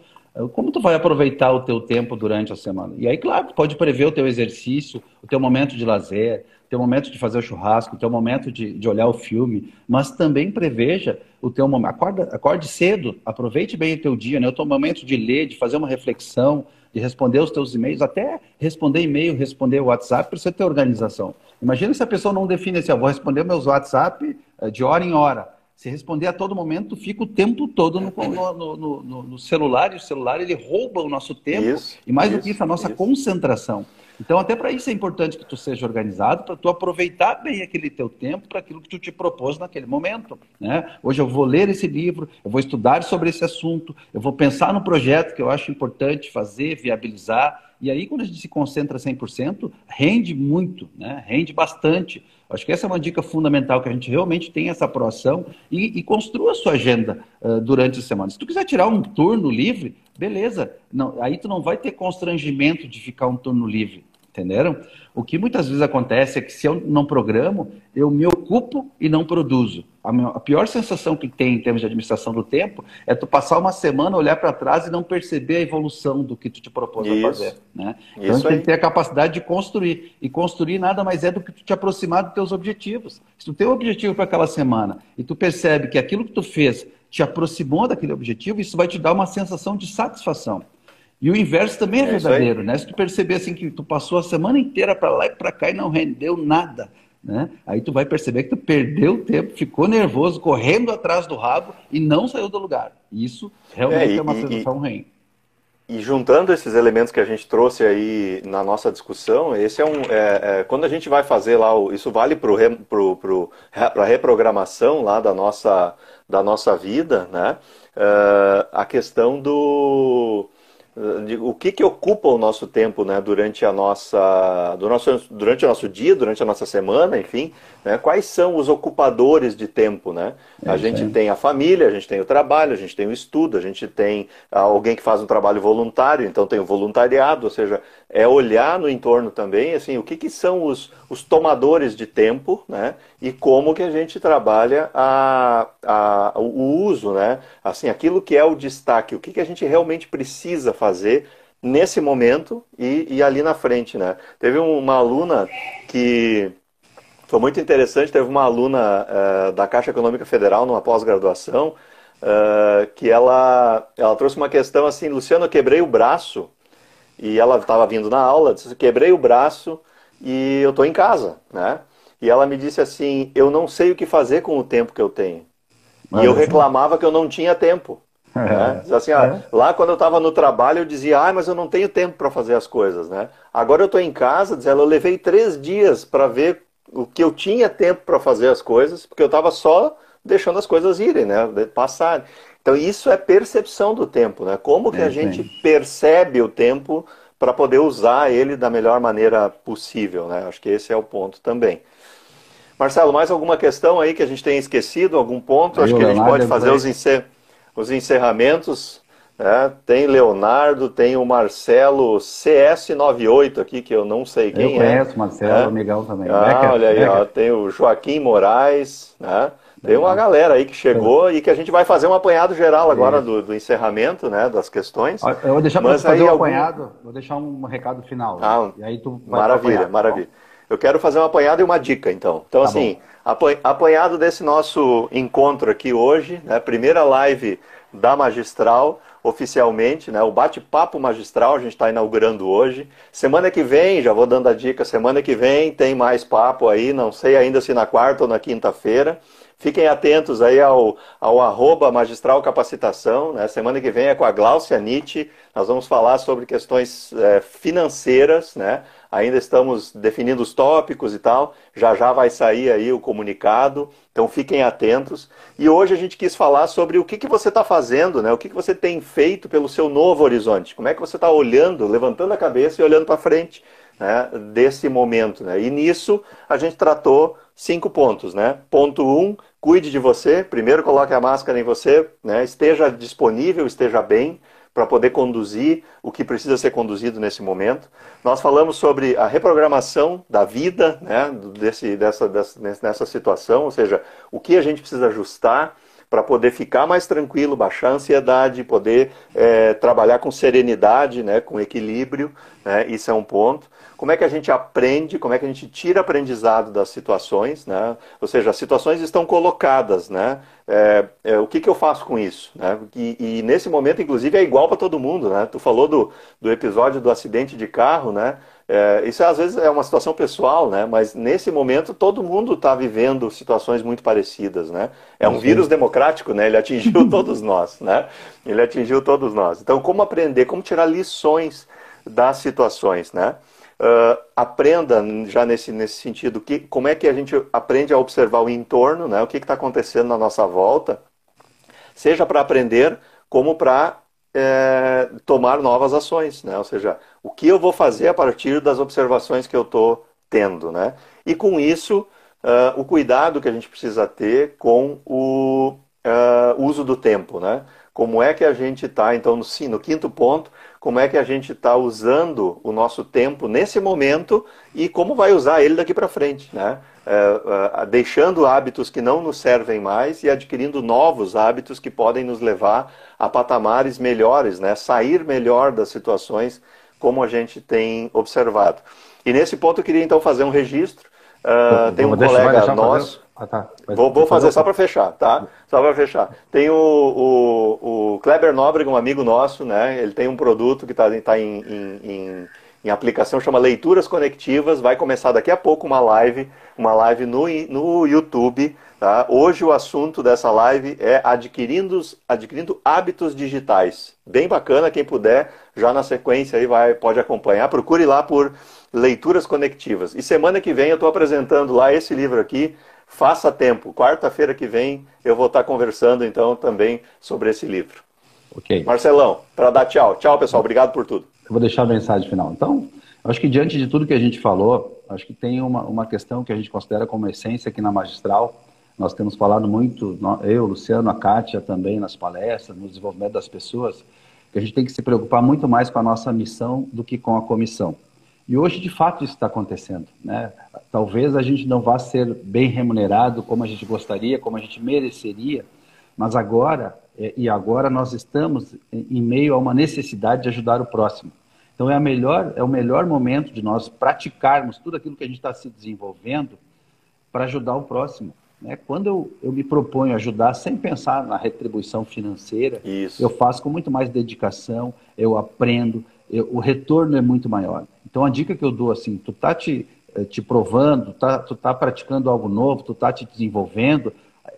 Como tu vai aproveitar o teu tempo durante a semana? E aí, claro, tu pode prever o teu exercício, o teu momento de lazer, o teu momento de fazer o churrasco, o teu momento de, de olhar o filme, mas também preveja o teu momento. Acorde, acorde cedo, aproveite bem o teu dia, né? o teu momento de ler, de fazer uma reflexão, de responder os teus e-mails, até responder e-mail, responder WhatsApp, para você ter organização. Imagina se a pessoa não define assim, eu vou responder meus WhatsApp eh, de hora em hora. Se responder a todo momento, fica o tempo todo no, no, no, no celular, e o celular ele rouba o nosso tempo isso, e mais isso, do que isso, a nossa isso. concentração. Então, até para isso é importante que tu seja organizado, para tu aproveitar bem aquele teu tempo para aquilo que tu te propôs naquele momento. Né? Hoje eu vou ler esse livro, eu vou estudar sobre esse assunto, eu vou pensar no projeto que eu acho importante fazer, viabilizar. E aí, quando a gente se concentra 100%, rende muito, né? rende bastante. Acho que essa é uma dica fundamental, que a gente realmente tenha essa proação e, e construa a sua agenda uh, durante a semana. Se tu quiser tirar um turno livre, beleza. Não, aí tu não vai ter constrangimento de ficar um turno livre. Entenderam? O que muitas vezes acontece é que se eu não programo, eu me ocupo e não produzo. A, minha, a pior sensação que tem em termos de administração do tempo é tu passar uma semana, olhar para trás e não perceber a evolução do que tu te propôs Isso. a fazer. Né? Então Isso tem que ter a capacidade de construir. E construir nada mais é do que tu te aproximar dos teus objetivos. Se tu tem um objetivo para aquela semana e tu percebe que aquilo que tu fez te aproximou daquele objetivo, isso vai te dar uma sensação de satisfação. E o inverso também é, é verdadeiro, né? Se tu perceber assim que tu passou a semana inteira para lá e para cá e não rendeu nada, né? Aí tu vai perceber que tu perdeu tempo, ficou nervoso, correndo atrás do rabo e não saiu do lugar. Isso realmente é, e, é uma sensação ruim. e juntando esses elementos que a gente trouxe aí na nossa discussão, esse é um. É, é, quando a gente vai fazer lá, o, isso vale para pro, a reprogramação lá da nossa, da nossa vida, né? Uh, a questão do de, o que, que ocupa o nosso tempo né, durante, a nossa, do nosso, durante o nosso dia, durante a nossa semana, enfim, né, quais são os ocupadores de tempo. Né? É, a gente sim. tem a família, a gente tem o trabalho, a gente tem o estudo, a gente tem alguém que faz um trabalho voluntário, então tem o voluntariado, ou seja, é olhar no entorno também, assim, o que, que são os, os tomadores de tempo né, e como que a gente trabalha a, a, o uso, né, assim, aquilo que é o destaque, o que, que a gente realmente precisa fazer nesse momento e, e ali na frente, né? Teve uma aluna que foi muito interessante, teve uma aluna uh, da Caixa Econômica Federal numa pós-graduação uh, que ela, ela trouxe uma questão assim, Luciano, eu quebrei o braço e ela estava vindo na aula, disse, quebrei o braço e eu estou em casa, né? E ela me disse assim, eu não sei o que fazer com o tempo que eu tenho. Mas e eu reclamava que eu não tinha tempo. *laughs* Né? Assim, ah, Lá quando eu estava no trabalho, eu dizia, ah, mas eu não tenho tempo para fazer as coisas. Né? Agora eu estou em casa, diz ela, eu levei três dias para ver o que eu tinha tempo para fazer as coisas, porque eu estava só deixando as coisas irem, né? passarem. Então isso é percepção do tempo, né? Como que é, a gente sim. percebe o tempo para poder usar ele da melhor maneira possível, né? Acho que esse é o ponto também. Marcelo, mais alguma questão aí que a gente tenha esquecido? Algum ponto? Acho que a gente pode fazer os encerramentos os encerramentos. Né? Tem Leonardo, tem o Marcelo CS98 aqui, que eu não sei quem eu é. conheço, Marcelo, é. amigão também. Ah, Becker, olha aí, ó, tem o Joaquim Moraes, né? Tem uma galera aí que chegou e que a gente vai fazer um apanhado geral agora do, do, encerramento, né, das questões. Eu vou deixar para fazer um algum... apanhado, vou deixar um recado final. Ah, e aí tu maravilha, maravilha. Eu quero fazer um apanhado e uma dica, então. Então, tá assim, bom. apanhado desse nosso encontro aqui hoje, né, primeira live da Magistral, oficialmente, né, o bate-papo magistral a gente está inaugurando hoje. Semana que vem, já vou dando a dica, semana que vem tem mais papo aí, não sei ainda se na quarta ou na quinta-feira. Fiquem atentos aí ao, ao arroba magistral capacitação. Né? Semana que vem é com a Glaucia Nietzsche. Nós vamos falar sobre questões é, financeiras, né? Ainda estamos definindo os tópicos e tal. Já já vai sair aí o comunicado, então fiquem atentos. E hoje a gente quis falar sobre o que, que você está fazendo, né? o que, que você tem feito pelo seu novo horizonte. Como é que você está olhando, levantando a cabeça e olhando para frente né? desse momento. Né? E nisso a gente tratou cinco pontos. Né? Ponto um, cuide de você. Primeiro coloque a máscara em você, né? esteja disponível, esteja bem para poder conduzir o que precisa ser conduzido nesse momento. Nós falamos sobre a reprogramação da vida né, desse, dessa, dessa, nessa situação, ou seja, o que a gente precisa ajustar para poder ficar mais tranquilo, baixar a ansiedade, poder é, trabalhar com serenidade, né, com equilíbrio, né, isso é um ponto como é que a gente aprende, como é que a gente tira aprendizado das situações, né? Ou seja, as situações estão colocadas, né? É, é, o que, que eu faço com isso? Né? E, e nesse momento, inclusive, é igual para todo mundo, né? Tu falou do, do episódio do acidente de carro, né? É, isso às vezes é uma situação pessoal, né? Mas nesse momento todo mundo está vivendo situações muito parecidas, né? É um vírus democrático, né? Ele atingiu *laughs* todos nós, né? Ele atingiu todos nós. Então, como aprender, como tirar lições das situações, né? Uh, aprenda já nesse, nesse sentido que, como é que a gente aprende a observar o entorno, né? o que está acontecendo na nossa volta, seja para aprender como para é, tomar novas ações, né? ou seja, o que eu vou fazer a partir das observações que eu estou tendo. Né? E com isso, uh, o cuidado que a gente precisa ter com o uh, uso do tempo. Né? Como é que a gente está, então, no, sim, no quinto ponto, como é que a gente está usando o nosso tempo nesse momento e como vai usar ele daqui para frente, né? É, é, deixando hábitos que não nos servem mais e adquirindo novos hábitos que podem nos levar a patamares melhores, né? Sair melhor das situações como a gente tem observado. E nesse ponto eu queria então fazer um registro. Uh, tem um colega nosso. Ah, tá. Vou, vou fazer só para fechar, tá? Só para fechar. Tem o, o, o, Kleber Nóbrega, um amigo nosso, né? Ele tem um produto que está tá em, em, em, em, aplicação, chama Leituras Conectivas. Vai começar daqui a pouco uma live, uma live no, no YouTube. tá? Hoje o assunto dessa live é adquirindo, adquirindo hábitos digitais. Bem bacana, quem puder, já na sequência aí vai, pode acompanhar. Procure lá por Leituras Conectivas. E semana que vem eu estou apresentando lá esse livro aqui, Faça Tempo. Quarta-feira que vem eu vou estar conversando então também sobre esse livro. Ok. Marcelão, para dar tchau. Tchau, pessoal. Obrigado por tudo. Eu vou deixar a mensagem final. Então, acho que diante de tudo que a gente falou, acho que tem uma, uma questão que a gente considera como essência aqui na Magistral. Nós temos falado muito, eu, Luciano, a Kátia também nas palestras, no desenvolvimento das pessoas, que a gente tem que se preocupar muito mais com a nossa missão do que com a comissão. E hoje, de fato, isso está acontecendo. Né? Talvez a gente não vá ser bem remunerado como a gente gostaria, como a gente mereceria, mas agora, é, e agora nós estamos em meio a uma necessidade de ajudar o próximo. Então é, a melhor, é o melhor momento de nós praticarmos tudo aquilo que a gente está se desenvolvendo para ajudar o próximo. Né? Quando eu, eu me proponho ajudar sem pensar na retribuição financeira, Isso. eu faço com muito mais dedicação, eu aprendo, eu, o retorno é muito maior. Então a dica que eu dou assim, tu tá te, eh, te provando, tá, tu tá praticando algo novo, tu tá te desenvolvendo,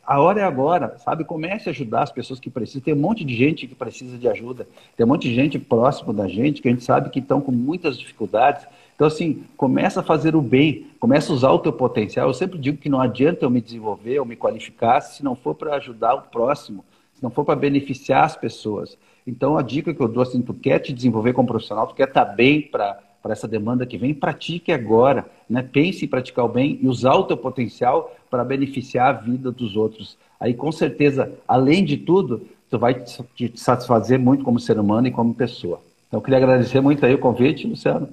a hora é agora, sabe? Comece a ajudar as pessoas que precisam. Tem um monte de gente que precisa de ajuda. Tem um monte de gente próximo da gente que a gente sabe que estão com muitas dificuldades. Então, assim, começa a fazer o bem, começa a usar o teu potencial. Eu sempre digo que não adianta eu me desenvolver ou me qualificar se não for para ajudar o próximo, se não for para beneficiar as pessoas. Então, a dica que eu dou, assim, tu quer te desenvolver como profissional, tu quer estar tá bem para para essa demanda que vem, pratique agora, né? Pense em praticar o bem e usar o teu potencial para beneficiar a vida dos outros. Aí, com certeza, além de tudo, tu vai te satisfazer muito como ser humano e como pessoa. Então, eu queria agradecer muito aí o convite, Luciano.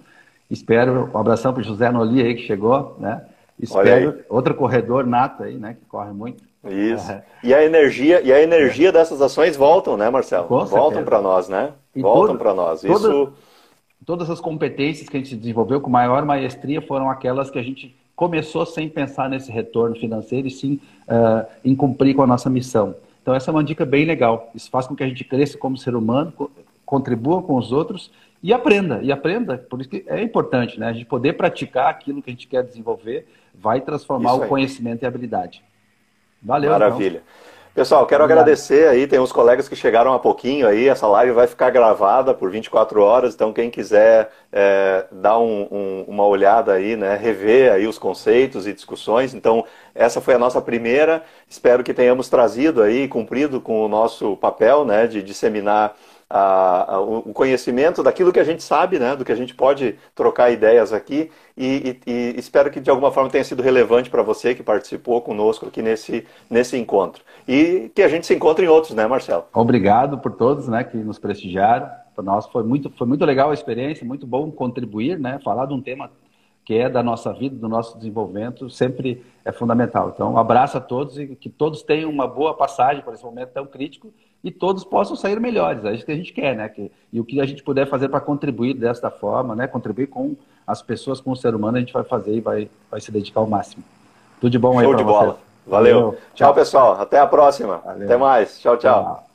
Espero, um abração para o José Noli aí que chegou, né? Espero outro corredor nato aí, né? Que corre muito. Isso. É. *laughs* E a energia, e a energia dessas ações voltam, né, Marcelo? Com voltam para nós, né? E voltam para nós. Toda, Isso todas as competências que a gente desenvolveu com maior maestria foram aquelas que a gente começou sem pensar nesse retorno financeiro e sim uh, em cumprir com a nossa missão. Então essa é uma dica bem legal. Isso faz com que a gente cresça como ser humano, co contribua com os outros e aprenda. E aprenda, por isso que é importante, né? A gente poder praticar aquilo que a gente quer desenvolver vai transformar o conhecimento e habilidade. Valeu. Maravilha. Pessoal, quero Obrigado. agradecer aí, tem uns colegas que chegaram há pouquinho aí, essa live vai ficar gravada por 24 horas, então quem quiser é, dar um, um, uma olhada aí, né, rever aí os conceitos e discussões, então essa foi a nossa primeira, espero que tenhamos trazido aí, cumprido com o nosso papel, né, de disseminar a, a, o conhecimento daquilo que a gente sabe, né, do que a gente pode trocar ideias aqui e, e, e espero que de alguma forma tenha sido relevante para você que participou conosco aqui nesse, nesse encontro. E que a gente se encontre em outros, né, Marcelo? Obrigado por todos né, que nos prestigiaram. Para nós foi muito, foi muito legal a experiência, muito bom contribuir, né, falar de um tema que é da nossa vida, do nosso desenvolvimento, sempre é fundamental. Então, um abraço a todos e que todos tenham uma boa passagem por esse momento tão crítico e todos possam sair melhores. É isso que a gente quer, né? Que, e o que a gente puder fazer para contribuir desta forma, né? Contribuir com as pessoas, com o ser humano, a gente vai fazer e vai, vai se dedicar ao máximo. Tudo de bom aí para você. Valeu. Valeu. Tchau, tchau, pessoal. Até a próxima. Valeu. Até mais. tchau. tchau. tchau.